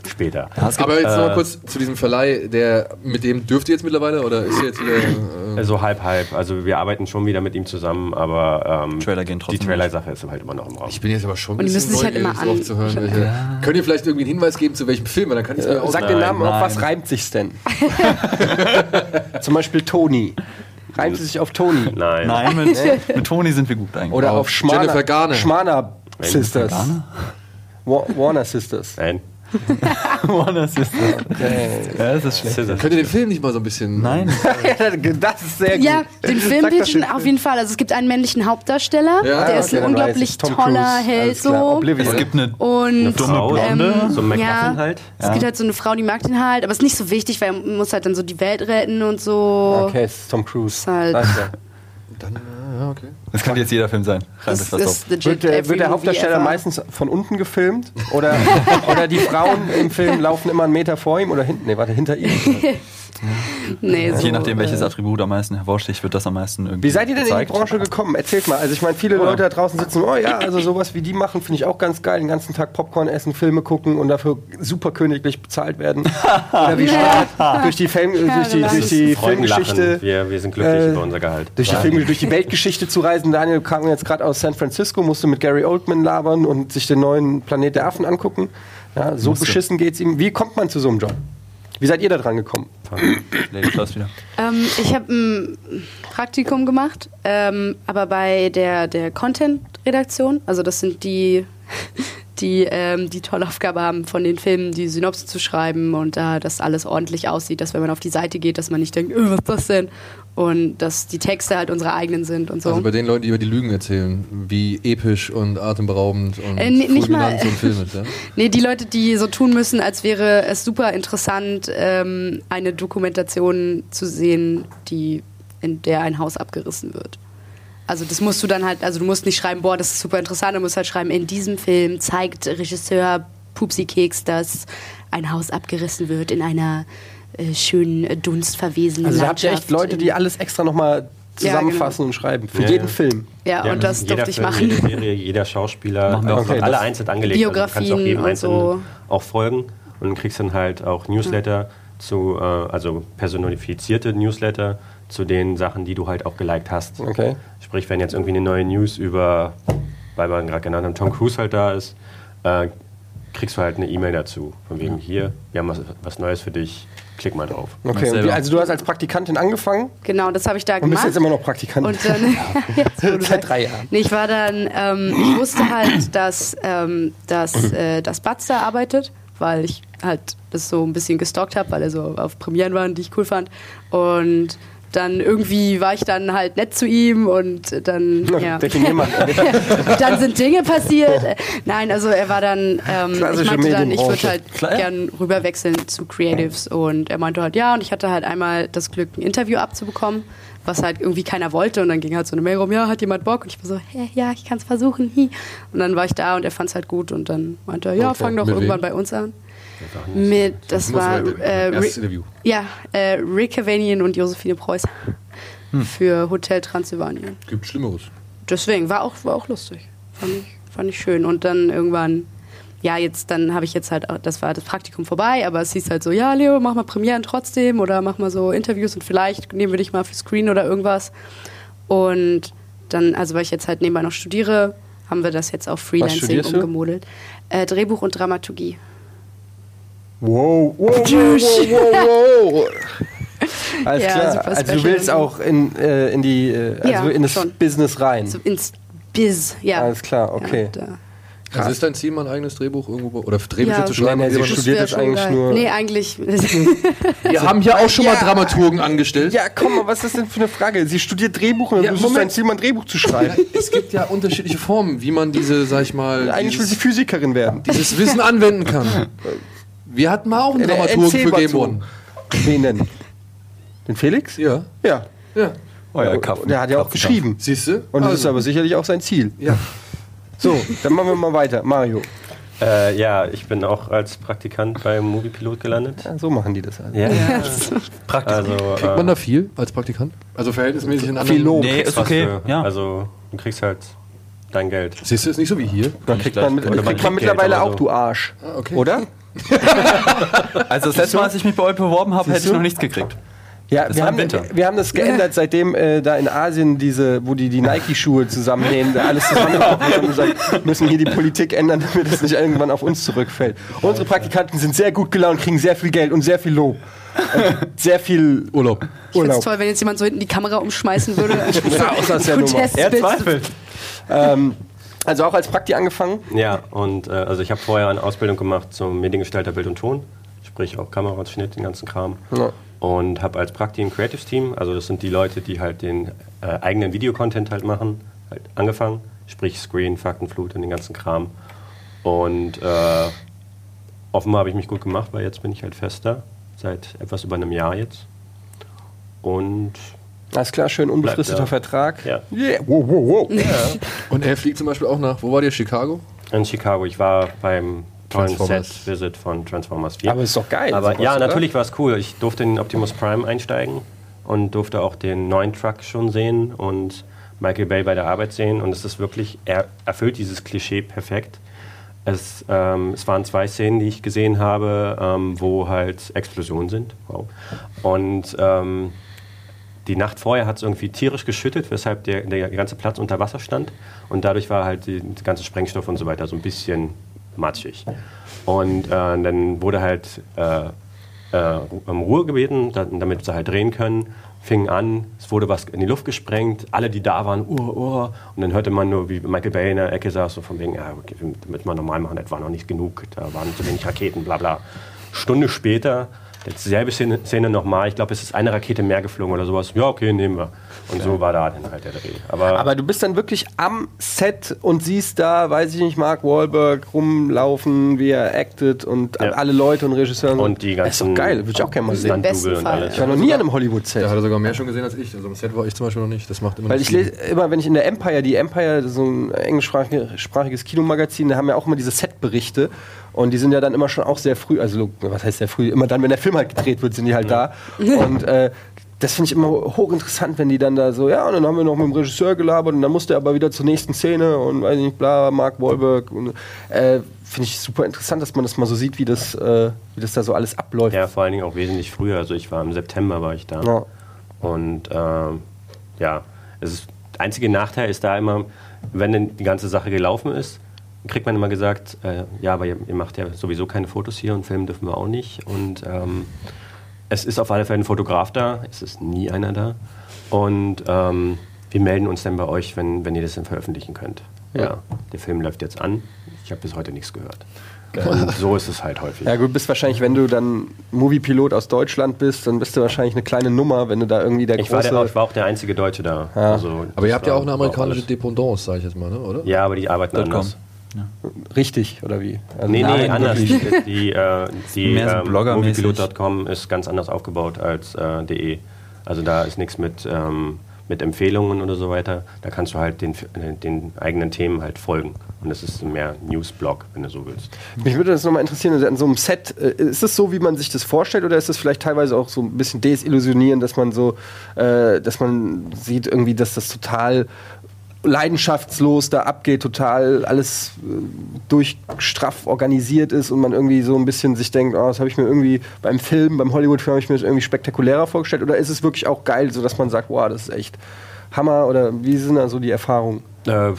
später. Aber jetzt äh, noch mal kurz zu diesem Verleih, der, mit dem dürft ihr jetzt mittlerweile, oder ist ihr jetzt wieder, äh, So halb, halb. Also wir arbeiten schon wieder mit ihm zusammen, aber ähm, Trailer gehen trotzdem die Trailer-Sache ist halt immer noch im Raum. ich bin jetzt aber schon ein bisschen halt neugierig immer drauf zu hören, welche, Könnt ihr vielleicht irgendwie einen Hinweis geben, zu welchem Film? Dann kann ich es mir auch Sag den Namen, auf nein. was reimt sich's denn? Zum Beispiel Toni. Reimt es sich auf Toni? Nein. Nein, mit, mit Toni sind wir gut eigentlich. Oder Auf auf Schmana, Jennifer Garner. Schmana Sisters. Warner Sisters. Nein. Warner Sisters. Ja, das ist schlecht. Könnt ihr den Film nicht mal so ein bisschen. Nein. das ist sehr gut. Ja, den Film pitchen auf jeden Fall. Also es gibt einen männlichen Hauptdarsteller, Ja, der ist okay, ein unglaublich toller Held so. Es gibt eine Und dumme Frau, Blonde. ähm, So ein ja, halt. Es gibt halt so eine Frau, die mag den halt, aber es ist nicht so wichtig, weil er muss halt dann so die Welt retten und so. Okay, es ist Tom Cruise. Ist halt-. Dann, äh, ja, okay. Das könnte jetzt jeder Film sein. Das legit Wird der, wird der Hauptdarsteller ever. meistens von unten gefilmt? Oder, oder die Frauen im Film laufen immer einen Meter vor ihm oder hinten? Nee, warte, hinter ihm. Nee, so, Je nachdem, welches äh, Attribut am meisten hervorsticht, wird das am meisten irgendwie Wie seid ihr denn gezeigt. in die Branche gekommen? Erzählt mal. Also ich meine, viele Leute da draußen sitzen, oh ja, also sowas wie die machen, finde ich auch ganz geil. Den ganzen Tag Popcorn essen, Filme gucken und dafür super königlich bezahlt werden. Oder wie stark durch die, Film, durch die, durch die. Filmgeschichte... Wir, wir sind glücklich äh, über unser Gehalt. Durch die, Film, durch die Weltgeschichte zu reisen. Daniel kam jetzt gerade aus San Francisco, musste mit Gary Oldman labern und sich den neuen Planet der Affen angucken. Ja, so Musste. beschissen geht's ihm. Wie kommt man zu so einem Job? Wie seid ihr da dran gekommen? Ähm, ich habe ein Praktikum gemacht, ähm, aber bei der, der Content-Redaktion, also das sind die, die ähm, die tolle Aufgabe haben, von den Filmen die Synopsis zu schreiben und da dass alles ordentlich aussieht, dass wenn man auf die Seite geht, dass man nicht denkt, äh, was ist das denn? Und dass die Texte halt unsere eigenen sind und so. Also bei den Leuten, die über die Lügen erzählen, wie episch und atemberaubend und Äh, nee, nicht mal- so ein Film ist, ja? Nee, die Leute, die so tun müssen, als wäre es super interessant, ähm, eine Dokumentation zu sehen, die, in der ein Haus abgerissen wird. Also das musst du dann halt, also du musst nicht schreiben, boah, das ist super interessant, du musst halt schreiben, in diesem Film zeigt Regisseur Pupsi Keks, dass ein Haus abgerissen wird in einer äh, schönen äh, dunstverwesenen Also da habt ihr Landschaft. echt Leute, die alles extra nochmal zusammenfassen und schreiben. Für Ja, jeden ja. Film. Ja, und das jeder durfte ich Film, machen. Jede Serie, jeder Schauspieler, Machen wir auch auch. Okay, alle das- einzeln angelegt. also du kannst auch Biografien jedem und einzelnen so. auch folgen und kriegst dann halt auch Newsletter zu, äh, also personifizierte Newsletter zu den Sachen, die du halt auch geliked hast. Okay. Sprich, wenn jetzt irgendwie eine neue News über, weil wir gerade genannt haben, Tom Cruise halt da ist, äh, kriegst du halt eine E-Mail dazu. Von wegen hier, wir haben was, was Neues für dich, klick mal drauf. Okay, und wie, also du hast als Praktikantin angefangen Genau, das habe ich da und bist gemacht. jetzt immer noch Praktikant. Und dann, du Seit drei Jahren. Nee, ich war dann, ähm, ich wusste halt, dass, ähm, dass, äh, dass Batz da arbeitet, weil ich halt das so ein bisschen gestalkt habe, weil er so auf Premieren war, die ich cool fand. Und dann irgendwie war ich dann halt nett zu ihm und dann, ja. Dann sind Dinge passiert. Nein, also er war dann, ähm, ich meinte dann, ich würde halt Klar. gern rüberwechseln zu Creatives und er meinte halt ja und ich hatte halt einmal das Glück, ein Interview abzubekommen, was halt irgendwie keiner wollte und dann ging halt so eine Mail rum, ja, hat jemand Bock? Und ich war so, hä, ja, ich kann es versuchen. Hi. Und dann war ich da und er fand es halt gut und dann meinte er, ja, Okay. fang doch irgendwann wem? bei uns an. Mit, das muss war äh, erstes Ri- Interview. ja, äh, Rick Cavanian und Josephine Preuß Hm. für Hotel Transylvanien Gibt Schlimmeres. deswegen war auch, war auch lustig. Fand ich, fand ich schön. Und dann irgendwann, ja, jetzt, dann habe ich jetzt halt, das war das Praktikum vorbei, aber es hieß halt so, ja, Leo, mach mal Premieren trotzdem oder mach mal so Interviews und vielleicht nehmen wir dich mal für Screen oder irgendwas. Und dann, also weil ich jetzt halt nebenbei noch studiere, haben wir das jetzt auf Freelancing umgemodelt. Äh, Drehbuch und Dramaturgie. Wow, wow, wow, wow, wow. Alles Ja, klar. Also du willst auch in, äh, in die, äh, also Ja, in das schon. Business rein. So ins Biz, ja. Alles klar, okay. Ja, da. Also ist dein Ziel, mal ein eigenes Drehbuch irgendwo oder Drehbücher Ja. zu schreiben? Nein, nein, sie jemandem- studiert das eigentlich geil. nur- Nee, eigentlich. Wir haben hier auch schon mal Ja. Dramaturgen angestellt. Ja, komm mal, was ist das denn für eine Frage? Sie studiert Drehbuch und dann Ja, versucht Moment. sein Ziel, mal ein Drehbuch zu schreiben. Es gibt ja unterschiedliche Formen, wie man diese, sag ich mal, Eigentlich will sie dieses, Physikerin werden. dieses Wissen anwenden kann. Wir hatten mal auch einen Der Dramaturgen für mal Game. One. Wen denn? Den Felix? Ja. Ja. Ja. Euer Kaffen. Der hat ja auch geschrieben. Siehst du? Und das ist aber sicherlich auch sein Ziel. Ja. So, dann machen wir mal weiter. Mario. Äh, ja, ich bin auch als Praktikant beim Moviepilot gelandet. Ja, so machen die das halt. Ja, Praktisch. also Kriegt man äh, da viel als Praktikant? Also verhältnismäßig in Viel anderen... Lob. nee, ist okay. für- Ja. Also du kriegst halt dein Geld. Siehst du, ist nicht so wie hier. Da kriegt man, mit, kriegt man mittlerweile auch, so. du Arsch. Ah, okay. Oder? Also das letzte Mal, als ich mich bei euch beworben habe, hätte ich noch nichts gekriegt. Ja, Das wir haben, Winter. wir haben das geändert, seitdem äh, da in Asien diese, wo die die Nike-Schuhe zusammennehmen, da alles zusammengebrochen wird und gesagt, müssen hier die Politik ändern, damit es nicht irgendwann auf uns zurückfällt. Unsere Praktikanten sind sehr gut gelaunt, kriegen sehr viel Geld und sehr viel Lob. Und sehr viel Urlaub. Ich finde Urlaub. es toll, wenn jetzt jemand so hinten die Kamera umschmeißen würde. Raus aus der Nummer. Protestbild. Ähm, also auch als Prakti angefangen. Ja, und äh, also ich habe vorher eine Ausbildung gemacht zum Mediengestalter Bild und Ton, sprich auch Kamera und Schnitt, den ganzen Kram. Ja. Und habe als Prakti ein Creatives Team, also das sind die Leute, die halt den äh, eigenen Videocontent halt machen, halt angefangen, sprich Screen, Faktenflut und den ganzen Kram. Und äh, offenbar habe ich mich gut gemacht, weil jetzt bin ich halt fester, seit etwas über einem Jahr jetzt. Und Alles klar, schön unbefristeter ja. Vertrag. Ja. Yeah. Wow, wow, wow. Und er fliegt zum Beispiel auch nach, wo war der? Chicago? in Chicago, ich war beim tollen. Set-Visit von Transformers 4. Aber ist doch geil. Aber ja, oder? natürlich war es cool. Ich durfte in den Optimus Prime einsteigen und durfte auch den neuen Truck schon sehen und Michael Bay bei der Arbeit sehen. Und es ist wirklich, er erfüllt dieses Klischee perfekt. Es, ähm, es waren zwei Szenen, die ich gesehen habe, ähm, wo halt Explosionen sind. Wow. Und ähm, die Nacht vorher hat es irgendwie tierisch geschüttet, weshalb der, der ganze Platz unter Wasser stand. Und dadurch war halt der ganze Sprengstoff und so weiter so ein bisschen matschig. Und äh, dann wurde halt äh, äh, um Ruhe gebeten, da, damit sie halt drehen können. Fing an, es wurde was in die Luft gesprengt, alle, die da waren, uh, uh, und dann hörte man nur, wie Michael Bay in der Ecke saß, so von wegen, ja, okay, damit wir normal machen, das war noch nicht genug, da waren zu wenig Raketen, bla bla. Stunde später, dieselbe Szene, Szene nochmal, ich glaube, es ist eine Rakete mehr geflogen oder sowas, ja, okay, nehmen wir. Und so war da dann halt der Dreh. Aber, Aber du bist dann wirklich am Set und siehst da, weiß ich nicht, Mark Wahlberg rumlaufen, wie er actet und Ja. alle Leute und Regisseure. und die das ist doch ganzen geil, würde ich auch gerne mal sehen. Fall. alles. Ich war noch nie an einem Da Hollywood-Set. hat er sogar mehr schon gesehen als ich. Also am Set war ich zum Beispiel noch nicht. Das macht immer Weil ich lese immer, wenn ich in der Empire, die Empire, so ein englischsprachiges Kinomagazin, da haben ja auch immer diese Setberichte. Und die sind ja dann immer schon auch sehr früh, also was heißt sehr früh, immer dann, wenn der Film halt gedreht wird, sind die halt da. Und äh, das finde ich immer hochinteressant, wenn die dann da so, ja, und dann haben wir noch mit dem Regisseur gelabert und dann musste er aber wieder zur nächsten Szene und weiß ich nicht, bla, Mark Wahlberg. Und, äh, finde ich super interessant, dass man das mal so sieht, wie das, äh, wie das da so alles abläuft. Ja, vor allen Dingen auch wesentlich früher. Also ich war im September war ich da. Ja. Und ähm, ja, es ist, der einzige Nachteil ist da immer, wenn denn die ganze Sache gelaufen ist, kriegt man immer gesagt, äh, ja, aber ihr, ihr macht ja sowieso keine Fotos hier und filmen dürfen wir auch nicht. Und ähm, es ist auf alle Fälle ein Fotograf da, es ist nie einer da. Und ähm, wir melden uns dann bei euch, wenn, wenn ihr das dann veröffentlichen könnt. Ja, der Film läuft jetzt an. Ich habe bis heute nichts gehört. Und so ist es halt häufig. Ja gut, bist wahrscheinlich, wenn du dann Moviepilot aus Deutschland bist, dann bist du wahrscheinlich eine kleine Nummer, wenn du da irgendwie der Ich war, große... der, ich war auch der einzige Deutsche da. Also, Aber ihr habt ja war- auch eine war amerikanische. Dependance, sage ich jetzt mal, ne? oder? Ja, aber die arbeiten Dot com. Anders. Richtig, oder wie? Also Nee, nee, Nein, anders. Die, äh, die Mehr so ähm. Moviepilot.com ist ganz anders aufgebaut als äh, .de. Also da ist nichts mit, ähm, mit Empfehlungen oder so weiter. Da kannst du halt den, den eigenen Themen halt folgen. Und das ist mehr Newsblog, wenn du so willst. Mich würde das nochmal interessieren, also an so einem Set, äh, ist es so, wie man sich das vorstellt, oder ist es vielleicht teilweise auch so ein bisschen desillusionierend, dass man so, äh, dass man sieht irgendwie, dass das total leidenschaftslos da abgeht, total alles äh, durchstraff organisiert ist und man irgendwie so ein bisschen sich denkt, oh, das habe ich mir irgendwie beim Film, beim Hollywood-Film habe ich mir das irgendwie spektakulärer vorgestellt, oder ist es wirklich auch geil, so dass man sagt, wow, das ist echt Hammer, oder wie sind da so die Erfahrungen? Äh,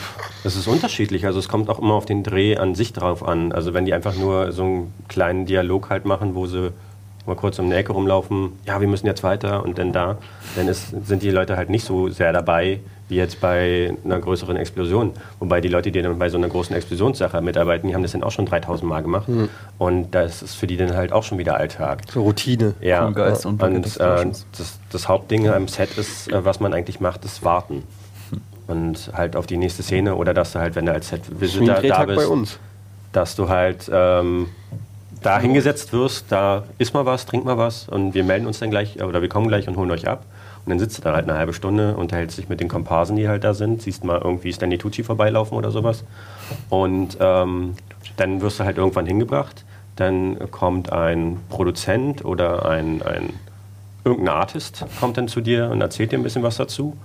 Es ist unterschiedlich. Also es kommt auch immer auf den Dreh an sich drauf an. Also wenn die einfach nur so einen kleinen Dialog halt machen, wo sie mal kurz um eine Ecke rumlaufen, ja, wir müssen jetzt weiter und dann da, dann ist, sind die Leute halt nicht so sehr dabei, wie jetzt bei einer größeren Explosion. Wobei die Leute, die dann bei so einer großen Explosionssache mitarbeiten, die haben das dann auch schon 3000 Mal gemacht. Und das ist für die dann halt auch schon wieder Alltag. So Routine. Ja, Vom Geist und und äh, das, das Hauptding am Set ist, äh, was man eigentlich macht, ist warten. Und halt auf die nächste Szene oder dass du halt, wenn du als Set-Visitor da bist, bei uns. dass du halt ähm, da hingesetzt wirst, da isst mal was, trink mal was und wir melden uns dann gleich oder wir kommen gleich und holen euch ab. Und dann sitzt du da halt eine halbe Stunde, unterhältst dich mit den Komparsen, die halt da sind, siehst mal irgendwie Stanley Tucci vorbeilaufen oder sowas. Und ähm, dann wirst du halt irgendwann hingebracht. Dann kommt ein Produzent oder ein, ein irgendein Artist kommt dann zu dir und erzählt dir ein bisschen was dazu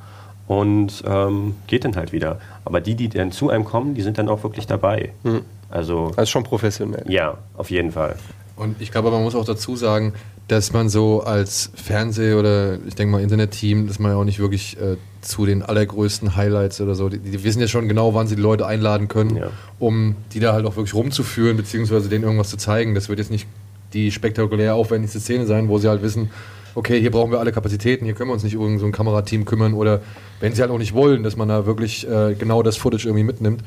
und ähm, geht dann halt wieder. Aber die, die dann zu einem kommen, die sind dann auch wirklich dabei. Also Also schon professionell. ja, auf jeden Fall. Und ich glaube, man muss auch dazu sagen, dass man so als Fernseh- oder ich denke mal Internetteam, dass man ja auch nicht wirklich äh, zu den allergrößten Highlights oder so, die, die wissen ja schon genau, wann sie die Leute einladen können, Ja. um die da halt auch wirklich rumzuführen, beziehungsweise denen irgendwas zu zeigen. Das wird jetzt nicht die spektakulär aufwendigste Szene sein, wo sie halt wissen, okay, hier brauchen wir alle Kapazitäten, hier können wir uns nicht um so ein Kamerateam kümmern oder wenn sie halt auch nicht wollen, dass man da wirklich äh, genau das Footage irgendwie mitnimmt.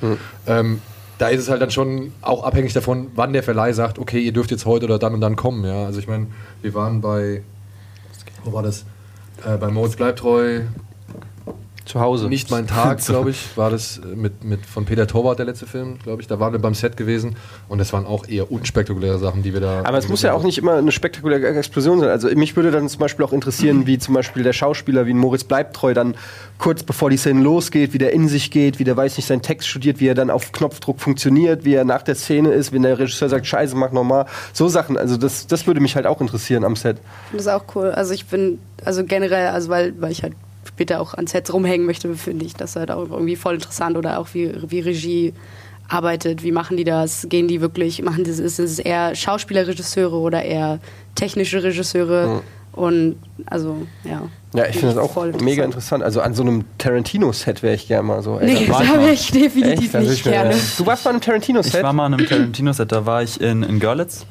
Ähm, da ist es halt dann schon auch abhängig davon, wann der Verleih sagt, okay, ihr dürft jetzt heute oder dann und dann kommen. Ja, also ich meine, wir waren bei, wo war das? Äh, bei bleibt treu, Zu Hause. nicht mein Tag, glaube ich, war das äh, mit, mit von Peter Torwart der letzte Film, glaube ich. Da waren wir beim Set gewesen und das waren auch eher unspektakuläre Sachen, die wir da. Aber es muss ja auch nicht immer eine spektakuläre Explosion sein. Also mich würde dann zum Beispiel auch interessieren, wie zum Beispiel der Schauspieler wie ein Moritz Bleibtreu dann kurz bevor die Szene losgeht, wie der in sich geht, wie der weiß nicht seinen Text studiert, wie er dann auf Knopfdruck funktioniert, wie er nach der Szene ist, wenn der Regisseur sagt, Scheiße, mach nochmal. So Sachen. Also das, das würde mich halt auch interessieren am Set. Das ist auch cool. Also ich bin, also generell, also weil, weil ich halt später auch an Sets rumhängen möchte, finde ich das halt auch irgendwie voll interessant oder auch wie, wie Regie arbeitet, wie machen die das, gehen die wirklich, machen das, ist es eher Schauspielerregisseure oder eher technische Regisseure und also ja. Ja, ich finde das auch voll mega interessant. Also an so einem Tarantino-Set wäre ich gerne mal so. ey, Nee, da das ich habe ich definitiv will nicht ich gerne. Du warst mal an einem Ich Tarantino-Set? war mal an einem Tarantino-Set, da war ich in, in Görlitz.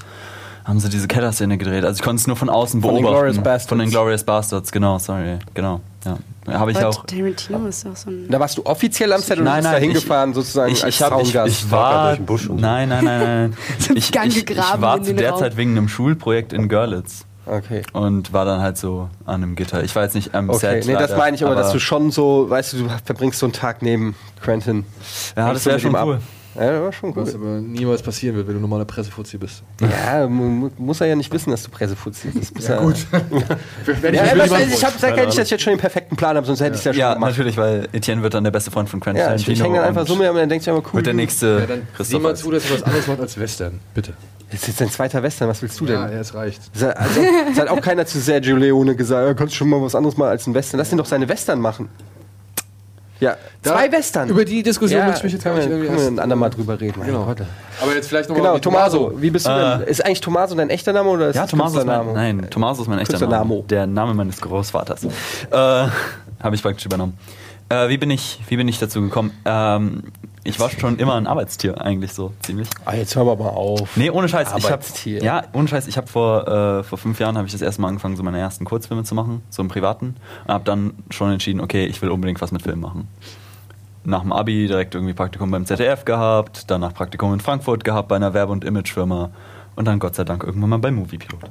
haben sie diese Kellerszene gedreht. Also ich konnte es nur von außen Von beobachten. Inglourious Bastards. Von den Glorious Bastards, genau, sorry. Genau, ja. Habe ich auch. Tarantino ist doch so ein. Da warst du offiziell am Set oder Nein, bist da hingefahren sozusagen Ich, als ich, ich, ich war. durch den Busch und. Nein, nein, nein, nein. Ich, ich, ich war zu der. Zeit wegen einem Schulprojekt in Görlitz okay. und war dann halt so an einem Gitter. Ich war jetzt nicht am Okay, Set. nee, das meine ich aber, dass du schon so, weißt du, du verbringst so einen Tag neben Quentin. Ja, das wäre schon ihm ab. Ja, das war schon Was cool. aber niemals passieren wird, wenn du normaler Pressefuzzi bist. Ja, mu- mu- muss er ja nicht wissen, dass du Pressefuzzi bist. bist ja, Wenn Ja, ich will ich, habe sag ja nicht, dass ich jetzt schon den perfekten Plan habe, sonst hätte ich es ja schon Ja, gemacht. natürlich, weil Etienne wird dann der beste Freund von Quentin Ja, ich, hänge dann einfach so mit, aber dann denkt sich immer cool. Wird der du- nächste ja, dann sieh mal zu, dass du was anderes machst als Western. Bitte. Das ist jetzt dein zweiter Western, was willst du denn? Ja, ja, es reicht. Das hat- Also, es hat auch keiner zu Sergio Leone gesagt, ja, kannst du schon mal was anderes mal als ein Western. Lass ihn doch seine Western machen. Ja, zwei Western. Über die Diskussion ja, möchte ich mich jetzt gar können nicht wir, irgendwie können wir ein andermal drüber reden. Genau. Güte. Aber jetzt vielleicht nochmal. Genau, Tomaso. Wie bist du Äh, denn? Ist eigentlich Tomaso dein echter Name oder ist Ja, das Tomaso ist mein, nein, Tomaso ist mein echter. Name. Der Name meines Großvaters. Äh, Habe ich praktisch übernommen. Äh, wie, bin ich, wie bin ich dazu gekommen? Ähm, ich war schon immer ein Arbeitstier, eigentlich so ziemlich. Ah, jetzt wir mal auf. Nee, ohne Scheiß. Ich hab, ja, ohne Scheiß. Ich habe vor, äh, vor fünf Jahren habe ich das erste Mal angefangen, so meine ersten Kurzfilme zu machen, so im Privaten. Und habe dann schon entschieden, okay, ich will unbedingt was mit Film machen. Nach dem Abi direkt irgendwie Praktikum beim ZDF gehabt, danach Praktikum in Frankfurt gehabt bei einer Werbe- und Imagefirma und dann Gott sei Dank irgendwann mal bei Moviepilot.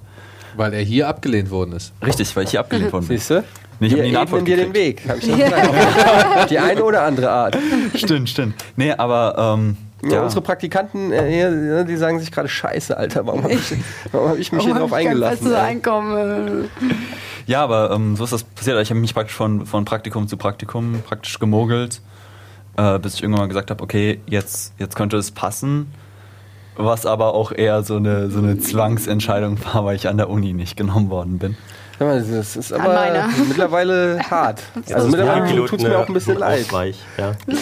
Weil er hier abgelehnt worden ist. Richtig, weil ich hier abgelehnt worden bin. Siehst du? Nee, ich hab Wir nie ebnen dir den. Weg. Ich gesagt. Die eine oder andere Art. Stimmt, stimmt. Nee, aber ähm, Ja, ja, unsere Praktikanten äh, hier, ne, die sagen sich gerade Scheiße, Alter. Warum habe ich, warum hab ich mich hier drauf eingelassen? ey? Einkommen. ja, aber ähm, so ist das passiert. Ich habe mich praktisch von, von Praktikum zu Praktikum praktisch gemogelt, äh, bis ich irgendwann mal gesagt habe, okay, jetzt, jetzt könnte es passen. Was aber auch eher so eine, so eine Zwangsentscheidung war, weil ich an der Uni nicht genommen worden bin. Sag mal, Das ist An aber mittlerweile hart. Also mittlerweile tut es mir auch ein bisschen leid. Ausweich, ja.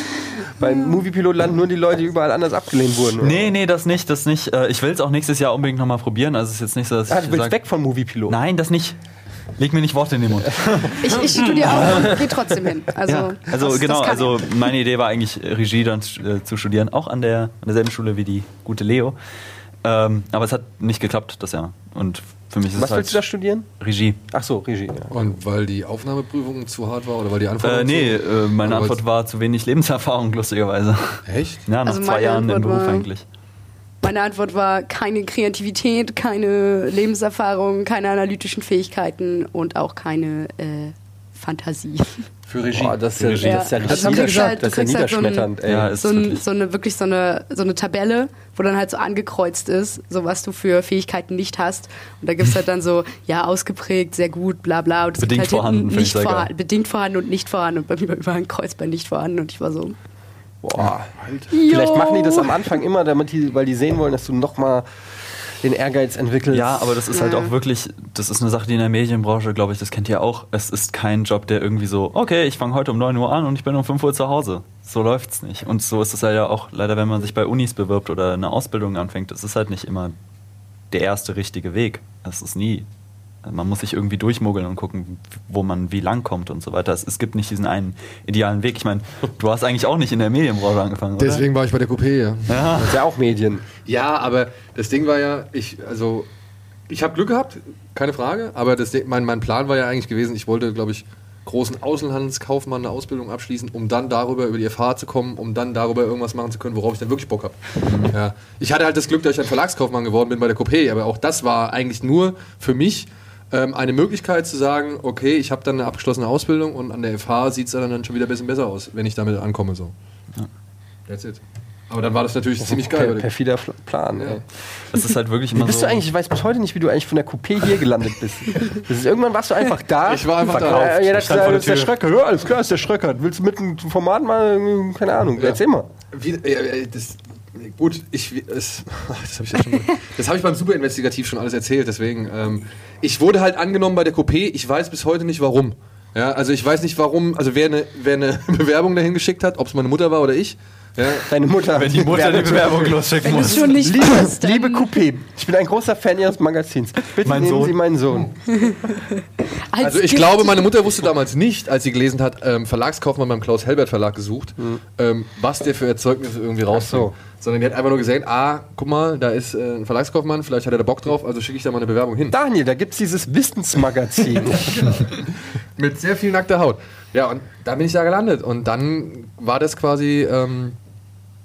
Beim Moviepilot landen nur die Leute, die überall anders abgelehnt wurden. oder? Nee, nee, das nicht, das nicht. Äh, ich will es auch nächstes Jahr unbedingt nochmal probieren. Also es ist jetzt nicht so, dass Ah, ich du willst sag- weg von Moviepilot. Nein, das nicht. Leg mir nicht Worte in den Mund. Ich, ich studiere auch und gehe trotzdem hin. Also, ja, also das- genau, das also meine Idee war eigentlich Regie dann äh, zu studieren, auch an, der, an derselben Schule wie die gute Leo. Ähm, aber es hat nicht geklappt das Jahr. Und für mich ist Was es halt willst du da studieren? Regie. Ach so, Regie. Ja. Und weil die Aufnahmeprüfung zu hart war oder weil die Äh, Anforderungen nee, äh, meine Oder Antwort war zu wenig Lebenserfahrung, lustigerweise. Echt? Ja, nach Also zwei Jahren im Antwort Beruf war- eigentlich. Meine Antwort war keine Kreativität, keine Lebenserfahrung, keine analytischen Fähigkeiten und auch keine äh, Fantasie. Für Regie. Boah, das ist ja, Regie. das ist ja Ja. richtig Also du kriegst niedersch- halt- das ist ja kriegst halt so ein- niederschmetternd. Ja, ist so, ein, wirklich. so eine wirklich so eine, so eine Tabelle, wo dann halt so angekreuzt ist, so was du für Fähigkeiten nicht hast. Und da gibt es halt dann so, ja, ausgeprägt, sehr gut, bla bla. Und Bedingt halt vorhanden, nicht vorhanden, bedingt vorhanden und nicht vorhanden. Und bei mir war überall ein Kreuz bei nicht vorhanden. Und ich war so, Boah. Vielleicht Jo. machen die das am Anfang immer, damit die, weil die sehen wollen, dass du nochmal den Ehrgeiz entwickelst. Ja, aber das ist halt auch wirklich, das ist eine Sache, die in der Medienbranche, glaube ich, das kennt ihr auch. Es ist kein Job, der irgendwie so, okay, ich fange heute um 9 Uhr an und ich bin um 5 Uhr zu Hause. So läuft's nicht. Und so ist es halt ja auch leider, wenn man sich bei Unis bewirbt oder eine Ausbildung anfängt, es ist halt nicht immer der erste richtige Weg. Es ist nie. Man muss sich irgendwie durchmogeln und gucken, wo man wie lang kommt und so weiter. Es, es gibt nicht diesen einen idealen Weg. Ich meine, du hast eigentlich auch nicht in der Medienbranche angefangen, oder? Deswegen war ich bei der Coupé, ja. Ja. Das ist ja auch Medien. Ja, aber das Ding war ja, ich, also, ich habe Glück gehabt, keine Frage, aber das, mein, mein Plan war ja eigentlich gewesen, ich wollte, glaube ich, großen Außenhandelskaufmann eine Ausbildung abschließen, um dann darüber über die FH zu kommen, um dann darüber irgendwas machen zu können, worauf ich dann wirklich Bock habe. Ja. Ich hatte halt das Glück, dass ich ein Verlagskaufmann geworden bin bei der Coupé, aber auch das war eigentlich nur für mich ähm, eine Möglichkeit zu sagen, okay, ich habe dann eine abgeschlossene Ausbildung und an der FH sieht es dann schon wieder ein bisschen besser aus, wenn ich damit ankomme. So. That's it. Aber dann war das natürlich ziemlich geil. Per, perfider Plan. Ja. Ey. Es ist halt wirklich Wie immer bist so. du eigentlich, ich weiß bis heute nicht, wie du eigentlich von der Coupé hier gelandet bist. Das ist, irgendwann warst du einfach da. Ich war einfach da. Verkauft. Ja, das, das ist der der. Schröcker. Ja, alles klar, ist der Schröcker. Willst du mit dem Format mal, keine Ahnung, Ja. erzähl mal. Wie, das, gut, ich, es, das habe ich, ja hab ich beim Superinvestigativ schon alles erzählt. Deswegen, ähm, ich wurde halt angenommen bei der Coupé. Ich weiß bis heute nicht warum. Ja, also ich weiß nicht warum, also wer eine, wer eine Bewerbung dahin geschickt hat, ob es meine Mutter war oder ich. Ja, Deine Mutter. Wenn die Mutter die Bewerbung losschicken muss. schon nicht Liebe, dann liebe Coupé, ich bin ein großer Fan Ihres Magazins. Bitte Mein nehmen Sohn. Sie meinen Sohn. als also ich glaube, meine Mutter wusste damals nicht, als sie gelesen hat, ähm, Verlagskaufmann beim Klaus Helbert Verlag gesucht, ähm, was der für Erzeugnisse irgendwie rausbringt. so. Sondern die hat einfach nur gesehen, ah, guck mal, da ist äh, ein Verlagskaufmann, vielleicht hat er da Bock drauf, also schicke ich da mal eine Bewerbung hin. Daniel, da gibt es dieses Wissensmagazin. Mit sehr viel nackter Haut. Ja, und da bin ich da gelandet. Und dann war das quasi ähm,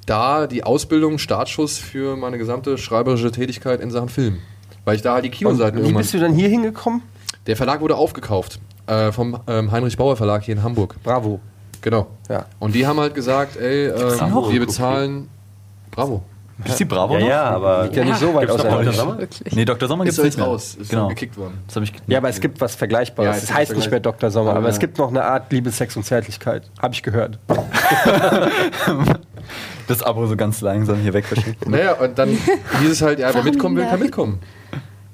da die Ausbildung, Startschuss für meine gesamte schreiberische Tätigkeit in Sachen Film. Weil ich da halt die Und Kinoseiten wie bist du dann hier hingekommen? Der Verlag wurde aufgekauft äh, vom ähm, Heinrich Bauer Verlag hier in Hamburg. Bravo. Genau. Ja. Und die haben halt gesagt, ey, äh, wir bezahlen... Bravo. Ist die Bravo Ja, noch? ja, aber Ja, nicht so weit Gibt's auseinander. Dr. Sommer? Wirklich. Nee, Dr. Sommer gibt's doch nicht mehr. raus. Ist genau. gekickt worden. Das habe ich Ja, aber es gibt was Vergleichbares. Ja, es es heißt nicht mehr Dr. Sommer, Aber aber es gibt noch eine Art Liebe, Sex und Zärtlichkeit. Habe ich gehört. das Abo so ganz langsam hier weg verschickt. Naja, und dann hieß es halt, ja, wer mitkommen will, kann mitkommen.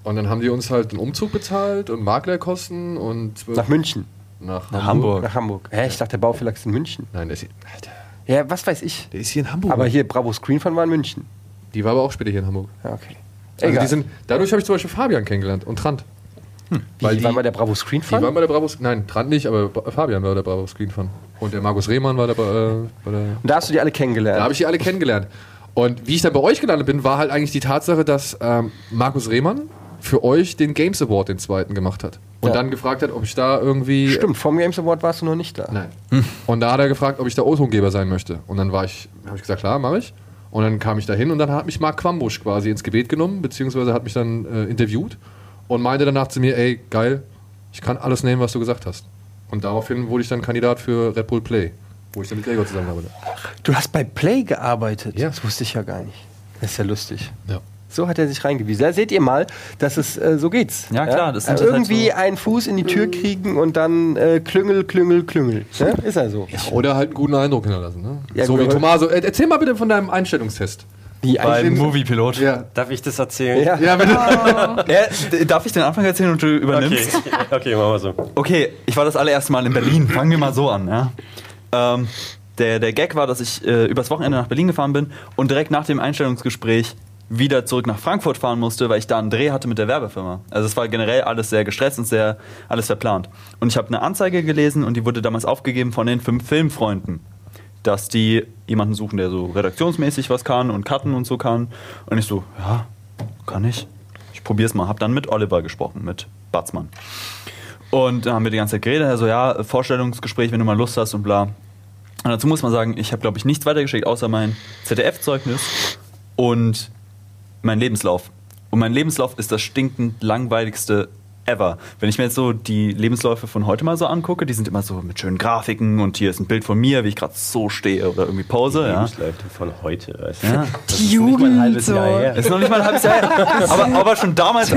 Und dann haben die uns halt einen Umzug bezahlt und Maklerkosten und Nach München. nach, Nach Hamburg. Nach Hamburg. Hä, ich dachte, der Bauverlag ist in München. Nein, der ist, Alter, Ja, was weiß ich. der ist hier in Hamburg. Aber hier, Bravo Screen Fun war in München. die war aber auch später hier in Hamburg. Ja, okay. Also Egal. die sind, dadurch habe ich zum Beispiel Fabian kennengelernt und Trant. Weil die die- waren bei der Bravo Screen Die Fun? waren bei der Bravo, nein, Trant nicht, aber Fabian war der Bravo Screen Fun. Und der Markus Rehmann war der, äh, bei der Und da hast du die alle kennengelernt. Da habe ich die alle kennengelernt. Und wie ich dann bei euch gelandet bin, war halt eigentlich die Tatsache, dass ähm, Markus Rehmann für euch den Games Award, den zweiten, gemacht hat. Und Ja. dann gefragt hat, ob ich da irgendwie. Stimmt, vom Games Award warst du noch nicht da. Nein. Und da hat er gefragt, ob ich da O-Tongeber sein möchte. Und dann war ich, habe ich gesagt, klar, mache ich. Und dann kam ich da hin und dann hat mich Marc Quambusch quasi ins Gebet genommen, beziehungsweise hat mich dann äh, interviewt und meinte danach zu mir, ey, geil, ich kann alles nehmen, was du gesagt hast. Und daraufhin wurde ich dann Kandidat für Red Bull Play, wo ich dann mit Gregor zusammenarbeite. Du hast bei Play gearbeitet. Ja. Das wusste ich ja gar nicht. Das ist ja lustig. Ja. So hat er sich reingewiesen. Da seht ihr mal, dass es äh, so geht's. Ja, klar, das sind halt Irgendwie so- einen Fuß in die Tür kriegen und dann äh, klüngel, klüngel, klüngel. Ne? Ist er so. Oder halt einen guten Eindruck hinterlassen. Ne? Ja, so wie Tomaso. Äh, Erzähl mal bitte von deinem Einstellungstest. Die Beim Moviepilot. Ja. Darf ich das erzählen? Ja. Ja, bitte. Ja, d- darf ich den Anfang erzählen und du Okay, übernimmst? okay, machen wir so. Okay, ich war das allererste Mal in Berlin. Fangen wir mal so an. Ja? Ähm, der, der Gag war, dass ich äh, übers Wochenende nach Berlin gefahren bin und direkt nach dem Einstellungsgespräch wieder zurück nach Frankfurt fahren musste, weil ich da einen Dreh hatte mit der Werbefirma. Also es war generell alles sehr gestresst und sehr alles verplant. Und ich habe eine Anzeige gelesen und die wurde damals aufgegeben von den fünf Filmfreunden, dass die jemanden suchen, der so redaktionsmäßig was kann und cutten und so kann. Und ich so, ja, kann ich. Ich probier's mal. Hab dann mit Oliver gesprochen, mit Batzmann. Und da haben wir die ganze Zeit geredet. Also ja, Vorstellungsgespräch, wenn du mal Lust hast und bla. Und dazu muss man sagen, ich habe, glaube ich, nichts weitergeschickt, außer mein ZDF-Zeugnis und mein Lebenslauf. Und mein Lebenslauf ist das stinkend langweiligste ever. Wenn ich mir jetzt so die Lebensläufe von heute mal so angucke, die sind immer so mit schönen Grafiken und hier ist ein Bild von mir, wie ich gerade so stehe oder irgendwie pose. Ja. Lebensläufe von heute. weißt du. Ja. Das ist nicht mal ein halbes so. Jahr her. Ist noch nicht mal ein halbes Jahr her. Aber, aber schon damals,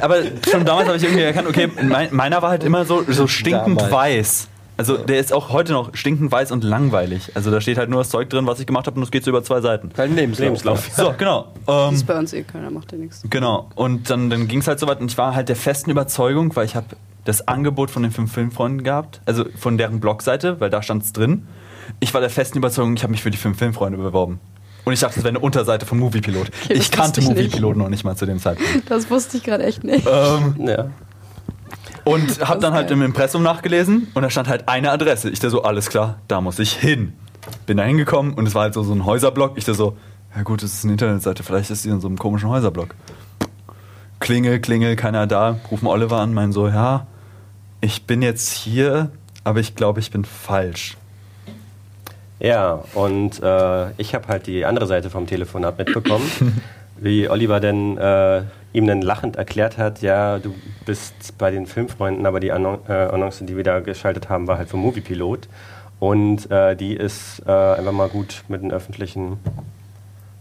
aber schon damals habe ich irgendwie erkannt, okay, mein, meiner war halt immer so, so stinkend Damals. weiß. Also der ist auch heute noch stinkend weiß und langweilig. Also da steht halt nur das Zeug drin, was ich gemacht habe und es geht so über zwei Seiten. Dein Lebenslauf. Lebenslauf. So, genau. Ähm, ist bei uns eh keiner, macht ja nichts. Genau. Und dann, dann ging es halt so weit und ich war halt der festen Überzeugung, weil ich habe das Angebot von den fünf Filmfreunden gehabt, also von deren Blogseite, weil da stand es drin. Ich war der festen Überzeugung, ich habe mich für die fünf Filmfreunde beworben. Und ich dachte, das wäre eine Unterseite von Moviepilot. Okay, ich kannte. Moviepilot noch nicht mal zu dem Zeitpunkt. Das wusste ich gerade echt nicht. ähm, Ja. Und habe dann halt geil. im Impressum nachgelesen und da stand halt eine Adresse. Ich da so, alles klar, da muss ich hin. Bin da hingekommen und es war halt so, so ein Häuserblock. Ich da so, ja gut, das ist eine Internetseite, vielleicht ist die in so einem komischen Häuserblock. Klingel, klingel, keiner da. Rufen Oliver an, meinen so, ja, ich bin jetzt hier, aber ich glaube, ich bin falsch. Ja, und äh, ich habe halt die andere Seite vom Telefonat mitbekommen, wie Oliver denn äh, ihm dann lachend erklärt hat, ja, du bist bei den Filmfreunden, aber die Annon äh, Annonce, die wir da geschaltet haben, war halt vom Moviepilot. Und äh, die ist äh, einfach mal gut mit den öffentlichen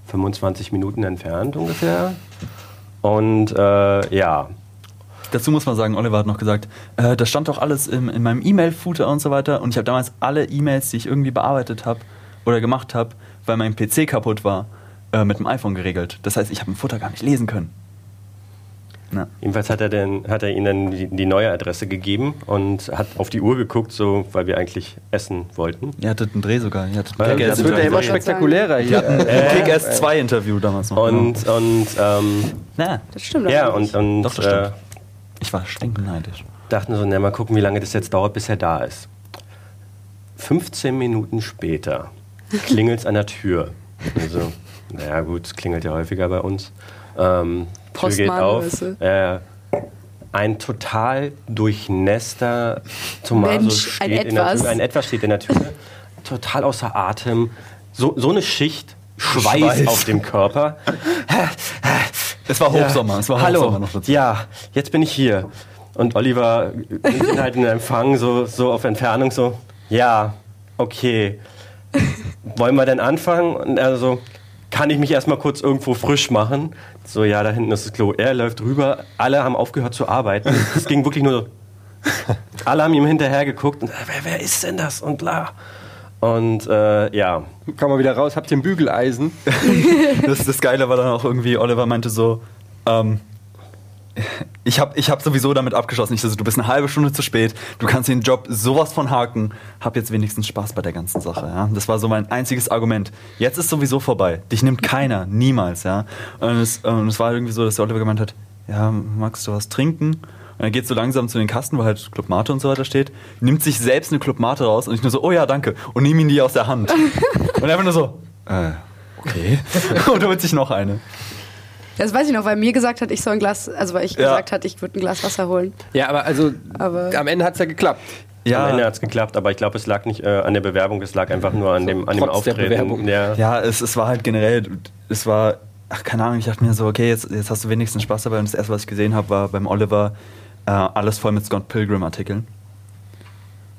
25 Minuten entfernt ungefähr. Und äh, ja, Dazu muss man sagen, Oliver hat noch gesagt, äh, das stand doch alles im, in meinem E-Mail-Footer und so weiter. Und ich habe damals alle E-Mails, die ich irgendwie bearbeitet habe oder gemacht habe, weil mein PC kaputt war, äh, mit dem iPhone geregelt. Das heißt, ich habe ein Footer gar nicht lesen können. Na. Jedenfalls hat er, denn, hat er ihnen die, die neue Adresse gegeben und hat auf die Uhr geguckt, so, weil wir eigentlich essen wollten. Ihr hattet einen Dreh sogar. Ihr hattet ein Das wird ja immer spektakulärer hier. Kick-Ass 2 Interview damals noch. Und, und ähm, Na, Das stimmt. ja, und, und Doch, das äh, stimmt. ich war stinkend neidisch. dachten so, na, mal gucken, wie lange das jetzt dauert, bis er da ist. 15 Minuten später klingelt es an der Tür. Also, Naja, gut, es klingelt ja häufiger bei uns. Ähm, Tür geht auf. Äh, ein total durchnässter Tomaso Mensch, ein steht in der Etwas. Tür. Ein etwas steht in der Tür. total außer Atem. So, so eine Schicht Schweiß, Schweiß. auf dem Körper. Es war Hochsommer, es war Hallo, Hochsommer noch dazu. ja, jetzt bin ich hier. Und Oliver nimmt halt in den Empfang, so, so auf Entfernung, so, ja, okay. Wollen wir denn anfangen? Und er so, kann ich mich erstmal kurz irgendwo frisch machen? So, ja, da hinten ist das Klo. Er läuft rüber, alle haben aufgehört zu arbeiten. Es ging wirklich nur so. Alle haben ihm hinterher geguckt und wer, wer ist denn das? Und bla. Und äh, ja, Komm mal wieder raus, habt ihr ein Bügeleisen? Das, das Geile war dann auch irgendwie, Oliver meinte so, ähm, ich habe ich hab sowieso damit abgeschlossen. Ich so, du bist eine halbe Stunde zu spät, du kannst den Job sowas von haken, hab jetzt wenigstens Spaß bei der ganzen Sache. Ja? Das war so mein einziges Argument. Jetzt ist sowieso vorbei. Dich nimmt keiner, niemals. Ja? Und, es, und es war irgendwie so, dass der Oliver gemeint hat, ja, magst du was trinken? Und er geht so langsam zu den Kasten, wo halt Club Mate und so weiter steht, nimmt sich selbst eine Club Mate raus und ich nur so, oh ja, danke. Und nehme ihn die aus der Hand. und einfach nur so, äh, okay. und holt sich noch eine. Das weiß ich noch, weil mir gesagt hat, ich soll ein Glas, also weil ich Ja. gesagt hat, ich würde ein Glas Wasser holen. Ja, aber also Aber- am Ende hat es ja geklappt. am Ende hat es geklappt, aber ich glaube, es lag nicht äh, an der Bewerbung, es lag einfach nur an dem, an dem Auftreten. Bewerbung. Ja. Ja, es, es war halt generell, es war, ach keine Ahnung, ich dachte mir so, okay, jetzt, jetzt hast du wenigstens Spaß dabei. Und das erste, was ich gesehen habe, war beim Oliver äh, alles voll mit Scott Pilgrim-Artikeln.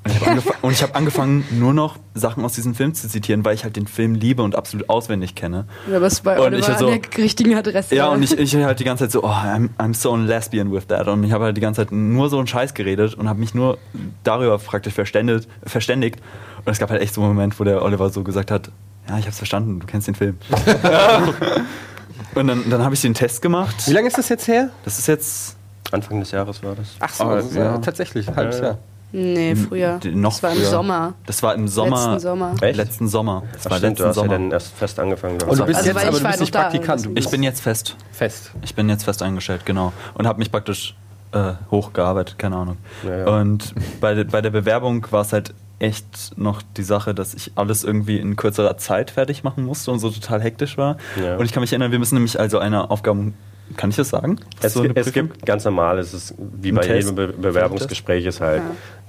Und ich habe angef und hab angefangen, nur noch Sachen aus diesem Film zu zitieren, weil ich halt den Film liebe und absolut auswendig kenne. Aber es bei Und Oliver ich halt so- an der richtigen Adresse. Ja, und ich, ich halt die ganze Zeit so, oh, I'm, I'm so a lesbian with that. Und ich habe halt die ganze Zeit nur so einen Scheiß geredet und habe mich nur darüber praktisch verständigt, verständigt. Und es gab halt echt so einen Moment, wo der Oliver so gesagt hat, ja, ich hab's verstanden, du kennst den Film. und dann, dann habe ich den Test gemacht. Wie lange ist das jetzt her? Das ist jetzt Anfang des Jahres war das. Ach so, Ah, das ist ja. ja. tatsächlich, ein halbes Ja. Jahr. Nee, früher. noch das war im früher. Sommer. Das war im Sommer. Letzten Sommer. Echt? Letzten Sommer. Das Ach war stimmt, du letzten hast ja Sommer. dann erst fest angefangen. Und du bist Also, jetzt aber ich du bist nicht da, Praktikant, du bist ich bin jetzt fest. fest. Ich bin jetzt fest eingestellt, genau. Und habe mich praktisch äh, hochgearbeitet, keine Ahnung. Ja, ja. Und bei, bei der Bewerbung war es halt echt noch die Sache, dass ich alles irgendwie in kürzerer Zeit fertig machen musste und so total hektisch war. Ja. Und ich kann mich erinnern, wir müssen nämlich also eine Aufgabe, kann ich das sagen? Es, So es gibt ganz normal, es ist wie Ein bei Test? jedem Be Bewerbungsgespräch ist halt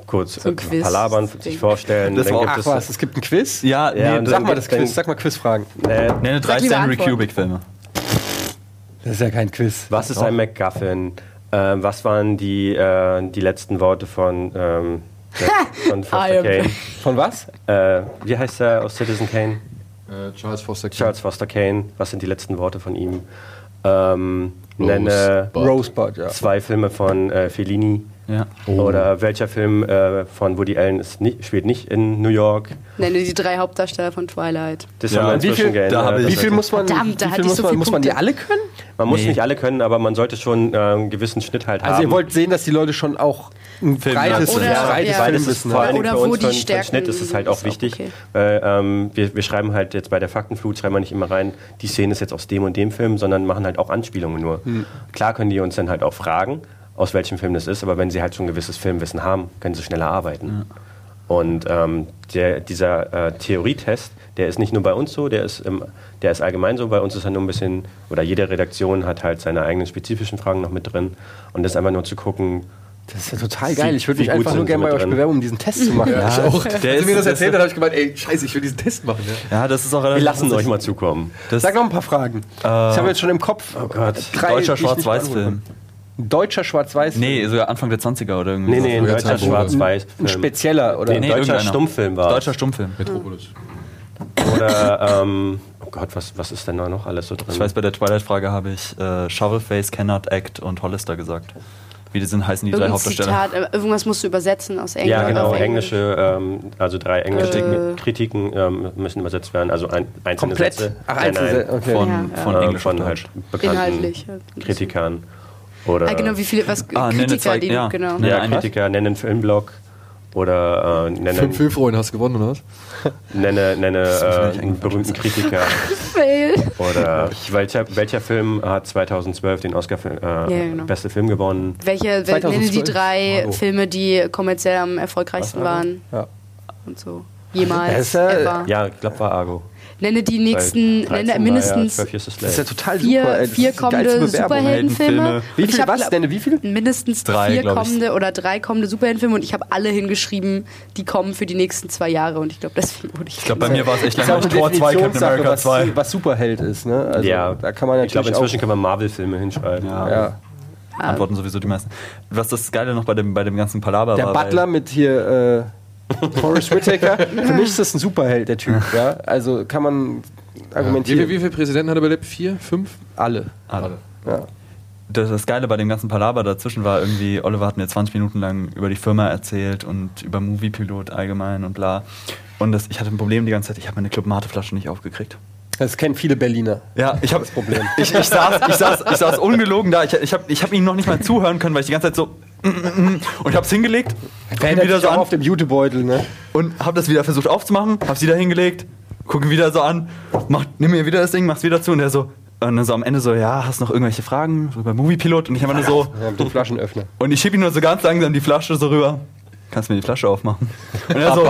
kurz So ein äh, Quiz. palabern, sich vorstellen. Das dann war gibt Ach es was, es gibt ein Quiz? Ja, nee, Ja, das- Sag mal dann das Quiz, sag mal Quizfragen. äh, nenne drei Stanley. Kubrick-Filme. Das ist ja kein Quiz. was ist ein MacGuffin? Ähm, was waren die, äh, die letzten Worte von, ähm, von Foster Kane? Von was? Äh, wie heißt er aus Citizen Kane? Äh, Charles Foster Kane. Charles Foster Kane. Was sind die letzten Worte von ihm? Ähm, nenne Bud. Rosebud, ja. zwei Filme von äh, Fellini. Ja. Oder welcher Film äh, von Woody Allen ist nicht, spielt nicht in New York? Nenne die drei Hauptdarsteller von Twilight. Das Ja, haben wir inzwischen viel- geändert. da habe ich- Wie viel muss man, Verdammt, da wie hatte viel ich muss so man, viel muss man die alle können? Man muss Nee. nicht alle können, aber man sollte schon äh, einen gewissen Schnitt halt haben. Also ihr wollt sehen, dass die Leute schon auch ein Film- breites, Oder- ja, breites ja. Filmwissen vor haben. Oder für wo uns den Stärken Schnitt ist es halt auch wichtig, okay. weil ähm, wir, wir schreiben halt jetzt bei der Faktenflut schreiben wir nicht immer rein, die Szene ist jetzt aus dem und dem Film, sondern machen halt auch Anspielungen nur. Klar können die uns dann halt auch fragen, aus welchem Film das ist, aber wenn sie halt schon ein gewisses Filmwissen haben, können sie schneller arbeiten. Und ähm, der, dieser äh, Theorietest, der ist nicht nur bei uns so, der ist, im, der ist allgemein so. Bei uns ist er nur ein bisschen, oder jede Redaktion hat halt seine eigenen spezifischen Fragen noch mit drin. Und das ist einfach nur zu gucken, Das ist ja total geil. Ich würde mich einfach nur gerne bei euch bewerben, um diesen Test zu machen. Ja, ich auch. Der Als du mir das erzählt hat, habe ich gemeint, ey, scheiße, ich will diesen Test machen. Ja. Ja, das ist auch wir lassen euch lustig. mal zukommen. Das Sag noch ein paar Fragen. ich habe jetzt schon im Kopf Oh Gott. drei, deutscher Schwarz-Weiß-Film. Ein deutscher Schwarz-Weiß. Nee, sogar Anfang der 20er oder irgendwie. Nee, so. nee, ein deutscher Schwarz-Weiß. Ein spezieller oder Nee, nee, deutscher irgendeiner. Stummfilm war. Deutscher Stummfilm. Metropolis. Oder, ähm, oh Gott, was, was ist denn da noch alles so drin? Ich weiß, bei der Twilight-Frage habe ich äh, Shovelface, Cannot Act und Hollister gesagt. Wie die sind, heißen die drei Irgendein Hauptdarsteller. Zitat, äh, irgendwas musst du übersetzen aus Englisch. ja, genau, englische, ähm, also drei englische Äh. Kritiken ähm, müssen übersetzt werden, also ein, einzelne Komplett? Sätze. Ach, einzelne nein, okay. Von, Ja, ja. von Englisch von halt bekannten Inhaltlich. Kritikern. Oder Ah, genau, wie viele, was, Ah, nenne Kritiker, zwei- die, ja. genau. Ja, Kritiker nennen Filmblog oder äh, nennen, Fünf Filmfreunde hast du gewonnen, oder was? nenne, nenne äh, einen berühmten Kritiker. Fail. Oder welcher, welcher Film hat 2012 den Oscar für äh, genau. beste Film gewonnen? Welche, wel- nenne die 2012? drei Hallo. Filme, die kommerziell am erfolgreichsten Was, waren Ja. und so. jemals. Ja- ever. Ja, ich glaube, war Argo. Nenne die nächsten, Weil 13 nenne mindestens Ja 12 Years a Slave. Das ist ja total vier, super. ey. Vier kommende. Superheldenfilme. Heldenfilme. Wie Und ich viel, hab was? Denn, wie viel? Mindestens Drei, vier glaub ich. kommende oder drei kommende Superheldenfilme und ich habe alle hingeschrieben, die kommen für die nächsten zwei Jahre und ich glaube, deswegen wurde ich. Ich glaube, bei mir war es echt lange Tor 2, Captain America was, 2. was Superheld ist. Ne? Also, ja, da kann man natürlich ich glaube, inzwischen auch, kann man Marvel-Filme hinschreiben. Ja. ja. Antworten sowieso die meisten. Was das Geile noch bei dem, bei dem ganzen Palaver Der war. Butler mit hier äh, Forrest Whitaker. Für mich ist das ein Superheld, der Typ. Ja? Also kann man Wie, argumentieren. viel- wie viele Präsidenten hat er überlebt? Vier? Fünf? Alle. Alle. Ja. das, das Geile bei dem ganzen Palaver dazwischen war irgendwie, Oliver hat mir 20 Minuten lang über die Firma erzählt und über Moviepilot allgemein und bla. Und das, ich hatte ein Problem die ganze Zeit, ich habe meine Club Mate Flasche nicht aufgekriegt. Das kennen viele Berliner. Ja, ich habe das Problem. Ich, ich, saß, ich, saß, ich saß ungelogen da. Ich, ich habe ich hab ihm noch nicht mal zuhören können, weil ich die ganze Zeit so mm, mm, mm, und ich habe es hingelegt, guck ihn Erinnert wieder so an auf dem Jutebeutel, ne? und habe das wieder versucht aufzumachen, habe sie da hingelegt, gucke ihn wieder so an, mach, nimm mir wieder das Ding, mach's wieder zu und der so und dann so am Ende so, ja, hast noch irgendwelche Fragen so über Moviepilot und ich einfach nur so Ja, mit dem Flaschenöffner. und ich schieb ihm nur so ganz langsam die Flasche so rüber. Kannst du mir die Flasche aufmachen? Und er so,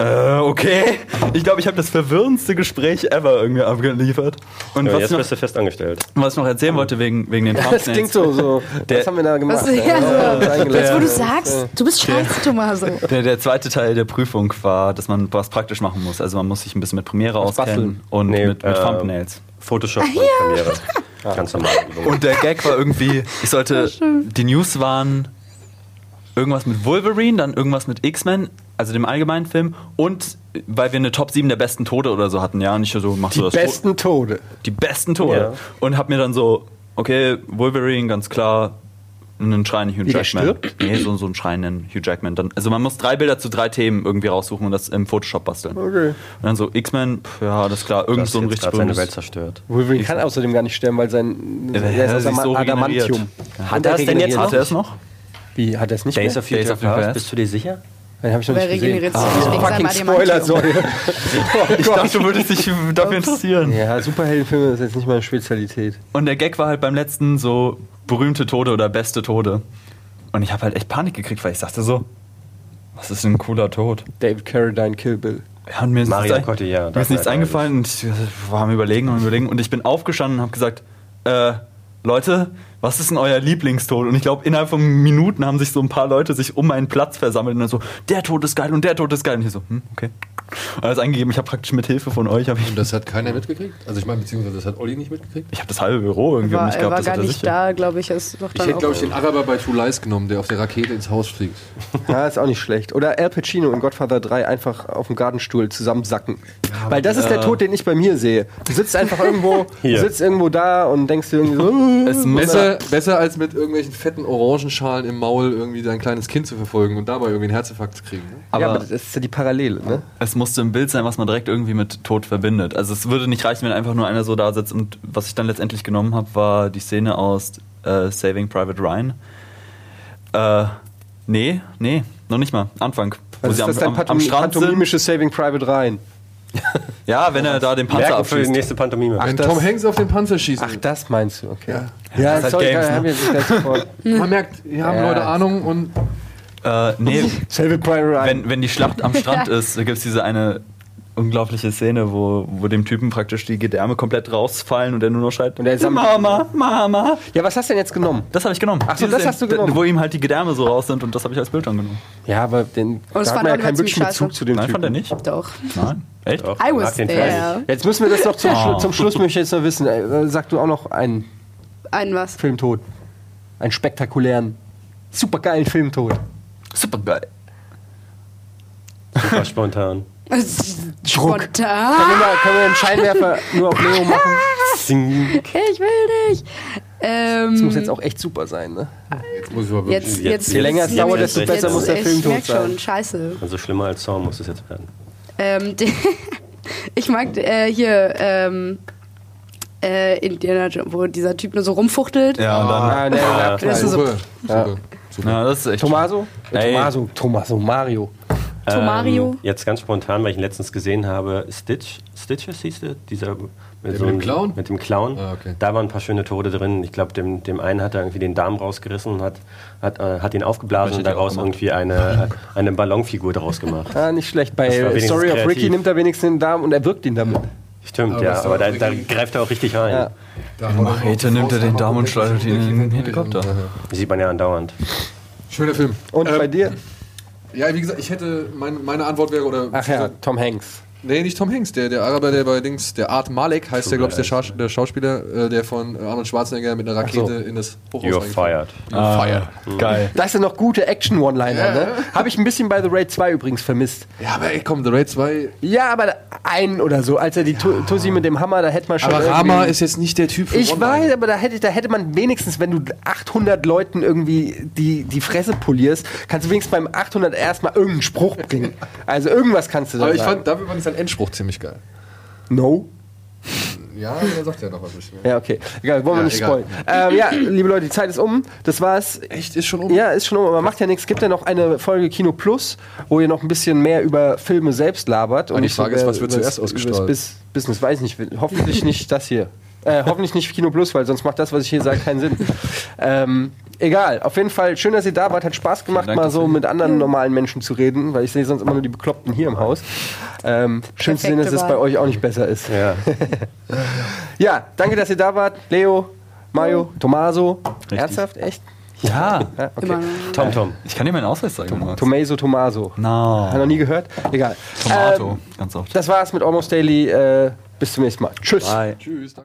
äh, okay. Ich glaube, ich habe das verwirrendste Gespräch ever irgendwie abgeliefert. Und Ja, was, jetzt ich bist du fest angestellt. noch, was ich noch erzählen wollte wegen, wegen den Das Thumbnails. klingt so, so. Der- was haben wir da gemacht? Was, ja, das so. Jetzt, wo du Ja. sagst, du bist scheiße, Tommaso. Der, der zweite Teil der Prüfung war, dass man was praktisch machen muss. Also man muss sich ein bisschen mit Premiere auskennen basteln. und Nee, mit, mit äh, Thumbnails. Photoshop und Premiere. Ganz normal. Und der Gag war irgendwie, ich sollte, die News waren irgendwas mit Wolverine, dann irgendwas mit X-Men, also dem allgemeinen Film und weil wir eine Top 7 der besten Tode oder so hatten, ja, und ich so, machst Die du das besten Tode. die besten Tode. Ja. Und hab mir dann so, okay, Wolverine, ganz klar, einen schreienden Hugh Jackman. stirbt? Nee, so, so einen schreienden Hugh Jackman. Dann, also man muss drei Bilder zu drei Themen irgendwie raussuchen und das im Photoshop basteln. Okay. Und dann so, X-Men, ja, das ist klar, irgend Das so ein jetzt richtig seine Welt zerstört. Wolverine kann außerdem gar nicht sterben, weil sein Ja, der ist aus so. Adamantium. Hat er es denn jetzt Hat er es noch? Wie, hat er es nicht Days mehr? of Future Days of Future Past, Past. bist du dir sicher? Den habe ich noch Wer nicht gesehen. regeneriert sich nicht wegen Fucking Spoiler, sorry. Oh Ich dachte, du würdest dich dafür interessieren. Ja, Superheldenfilme ist jetzt nicht meine Spezialität. Und der Gag war halt beim letzten so berühmte Tode oder beste Tode. Und ich habe halt echt Panik gekriegt, weil ich dachte so, was ist denn ein cooler Tod? David Carradine, Kill Bill. Ja, und mir ist Mario nichts, Cotillard, mir ist nichts eingefallen und ich war am Überlegen und am Überlegen und ich bin aufgestanden und habe gesagt, äh, Leute, was ist denn euer Lieblingstod? Und ich glaube, innerhalb von Minuten haben sich so ein paar Leute sich um meinen Platz versammelt und dann so, der Tod ist geil und der Tod ist geil. Und ich so, hm, okay. Alles eingegeben, ich habe praktisch mit Hilfe von euch, ich, Und das hat keiner mitgekriegt? Also ich meine, beziehungsweise das hat Olli nicht mitgekriegt? ich habe das halbe Büro irgendwie um War, mich er gehabt, war das gar hat nicht sicher. da, glaube ich. Ist doch Ich hätte, glaube ich, den Araber bei True Lies genommen, der auf der Rakete ins Haus fliegt. Ja, ist auch nicht schlecht. Oder Al Pacino in Godfather 3 einfach auf dem Gartenstuhl zusammensacken. Weil das ist der Tod, den ich bei mir sehe. Du sitzt einfach irgendwo, sitzt irgendwo da und denkst dir irgendwie so, äh, Es muss Besser, besser als mit irgendwelchen fetten Orangenschalen im Maul irgendwie dein kleines Kind zu verfolgen und dabei irgendwie einen Herzinfarkt zu kriegen. Ne? aber, ja, aber das ist ja die Parallele, ne? es musste ein Bild sein, was man direkt irgendwie mit Tod verbindet. Also es würde nicht reichen, wenn einfach nur einer so da sitzt. Und was ich dann letztendlich genommen habe, war die Szene aus äh, Saving Private Ryan. Äh, nee, nee, noch nicht mal. Anfang. Sie ist am, das dein am, Strand pantomimisches Saving Private Ryan? Ja, wenn er da den Panzer Merken für die abschießt. nächste Pantomime. Wenn das- Tom Hanks auf den Panzer schießt. Ach, das meinst du, okay. Ja. Ja, Das ist sorry, Games, ne? hab ich jetzt nicht sofort. Man merkt, hier haben Ja. Leute Ahnung und Äh, nee, Saving Private Ryan. wenn, wenn die Schlacht am Strand ist, da gibt es diese eine unglaubliche Szene, wo, wo dem Typen praktisch die Gedärme komplett rausfallen und er nur noch schreit, Und er sammelt- Mama, Mama. ja, was hast du denn jetzt genommen? Das habe ich genommen. Ach so, Diese das hast du genommen. Wo ihm halt die Gedärme so raus sind und das habe ich als Bild angenommen. Ja, aber den, das da hat man ja keinen wirklichen Bezug scheiße. zu dem Nein, Typen. fand er nicht? Doch. Nein. Echt? Doch, I mag was there. Jetzt müssen wir das noch zum, Oh. Schlu zum Schluss, möchte ich jetzt noch wissen. Äh, Sag du auch noch einen Ein was? Filmtod. Einen spektakulären, supergeilen Filmtod. Super geil. Super spontan. Spontan. Können wir, können wir einen Scheinwerfer nur auf Leo machen? Ich will nicht. Ähm, Das muss jetzt auch echt super sein, ne? jetzt muss ich mal wirklich. jetzt, jetzt- jetzt, Je länger es jetzt- dauert, desto besser jetzt- muss der Film tot sein. schon, scheiße. Also schlimmer als Zorn muss es jetzt werden. Ähm, ich mag äh, hier ähm, äh, Indiana Jones, wo dieser Typ nur so rumfuchtelt. Ja, und dann. Ah, nee, ja, Das ist so- Super, super. Super. Ja, das ist echt. Tomaso? Ey. Tomaso, Tomaso, Mario. Tomario. Ähm, jetzt ganz spontan, weil ich ihn letztens gesehen habe, Stitch, Stitches hieß der, dieser mit, mit dem Clown? Mit dem Clown. Ah, okay. Da waren ein paar schöne Tode drin. Ich glaube, dem, dem einen hat er irgendwie den Darm rausgerissen und hat, hat, äh, hat ihn aufgeblasen und daraus irgendwie eine, eine Ballonfigur daraus gemacht. Ah, nicht schlecht. Bei Story of Ricky nimmt er wenigstens den Darm und er wirkt ihn damit. Stimmt, Aber ja, das aber da, da greift er auch richtig rein. Ja. Machete nimmt er den Darm und schleudert ihn in den Helikopter. Sieht man ja andauernd. Schöner Film. Und Ähm, bei dir? Ja, wie gesagt, ich hätte, mein, meine Antwort wäre, oder. Ach ja, Tom Hanks. Nee, nicht Tom Hanks, der, der Araber, der bei Dings, der Art Malek heißt der, glaube ich, der, Schaus der Schauspieler, äh, der von Arnold Schwarzenegger mit einer Rakete so. in das Hochhaus You're fired. Ah, Fire. Geil. Das sind noch gute Action-One-Liner, ne? Habe ich ein bisschen bei The Raid 2 übrigens vermisst. Ja, aber ey, komm, The Raid 2. Ja, aber einen oder so. Als er die Tu- Tussi mit dem Hammer, da hätte man schon. Aber Rama ist jetzt nicht der Typ für Ich weiß, aber da hätte, da hätte man wenigstens, wenn du 800 Leuten irgendwie die, die Fresse polierst, kannst du wenigstens beim 800 erstmal irgendeinen Spruch bringen. Also irgendwas kannst du da Aber ich sagen. fand, dafür fand ich seinen Endspruch ziemlich geil. no. Ja, da sagt er noch was. bisschen mehr. Ja, okay. Egal, wollen wir Ja, nicht egal. spoilern. Ähm, ja, liebe Leute, die Zeit ist um. Das war's. Echt, ist schon um. Ja, ist schon um, aber macht ja nichts. Es gibt ja noch eine Folge Kino Plus, wo ihr noch ein bisschen mehr über Filme selbst labert. die nicht Frage ist, was wird zuerst ausgestrahlt? Bis Business, weiß ich nicht. Hoffentlich nicht das hier. Äh, hoffentlich nicht Kino Plus, weil sonst macht das, was ich hier sage, keinen Sinn. Ähm, egal, auf jeden Fall schön, dass ihr da wart. Hat Spaß gemacht, Dank mal so mit anderen normalen Menschen zu reden, weil ich sehe sonst immer nur die Bekloppten hier im Haus. Ähm, schön zu sehen, dass es bei euch auch nicht besser ist. Ja. Ja, danke, dass ihr da wart. Leo, Mario, Tomaso. Ernsthaft? Echt? Ja, Ja, okay. Tom Tom. ich kann dir meinen Ausweis zeigen. magst. Tomaso, Tomaso. No. Hat noch nie gehört? Egal. Tomato, Ähm, ganz oft. das war's mit Almost Daily. Äh, bis zum nächsten Mal. Tschüss. Bye. Tschüss.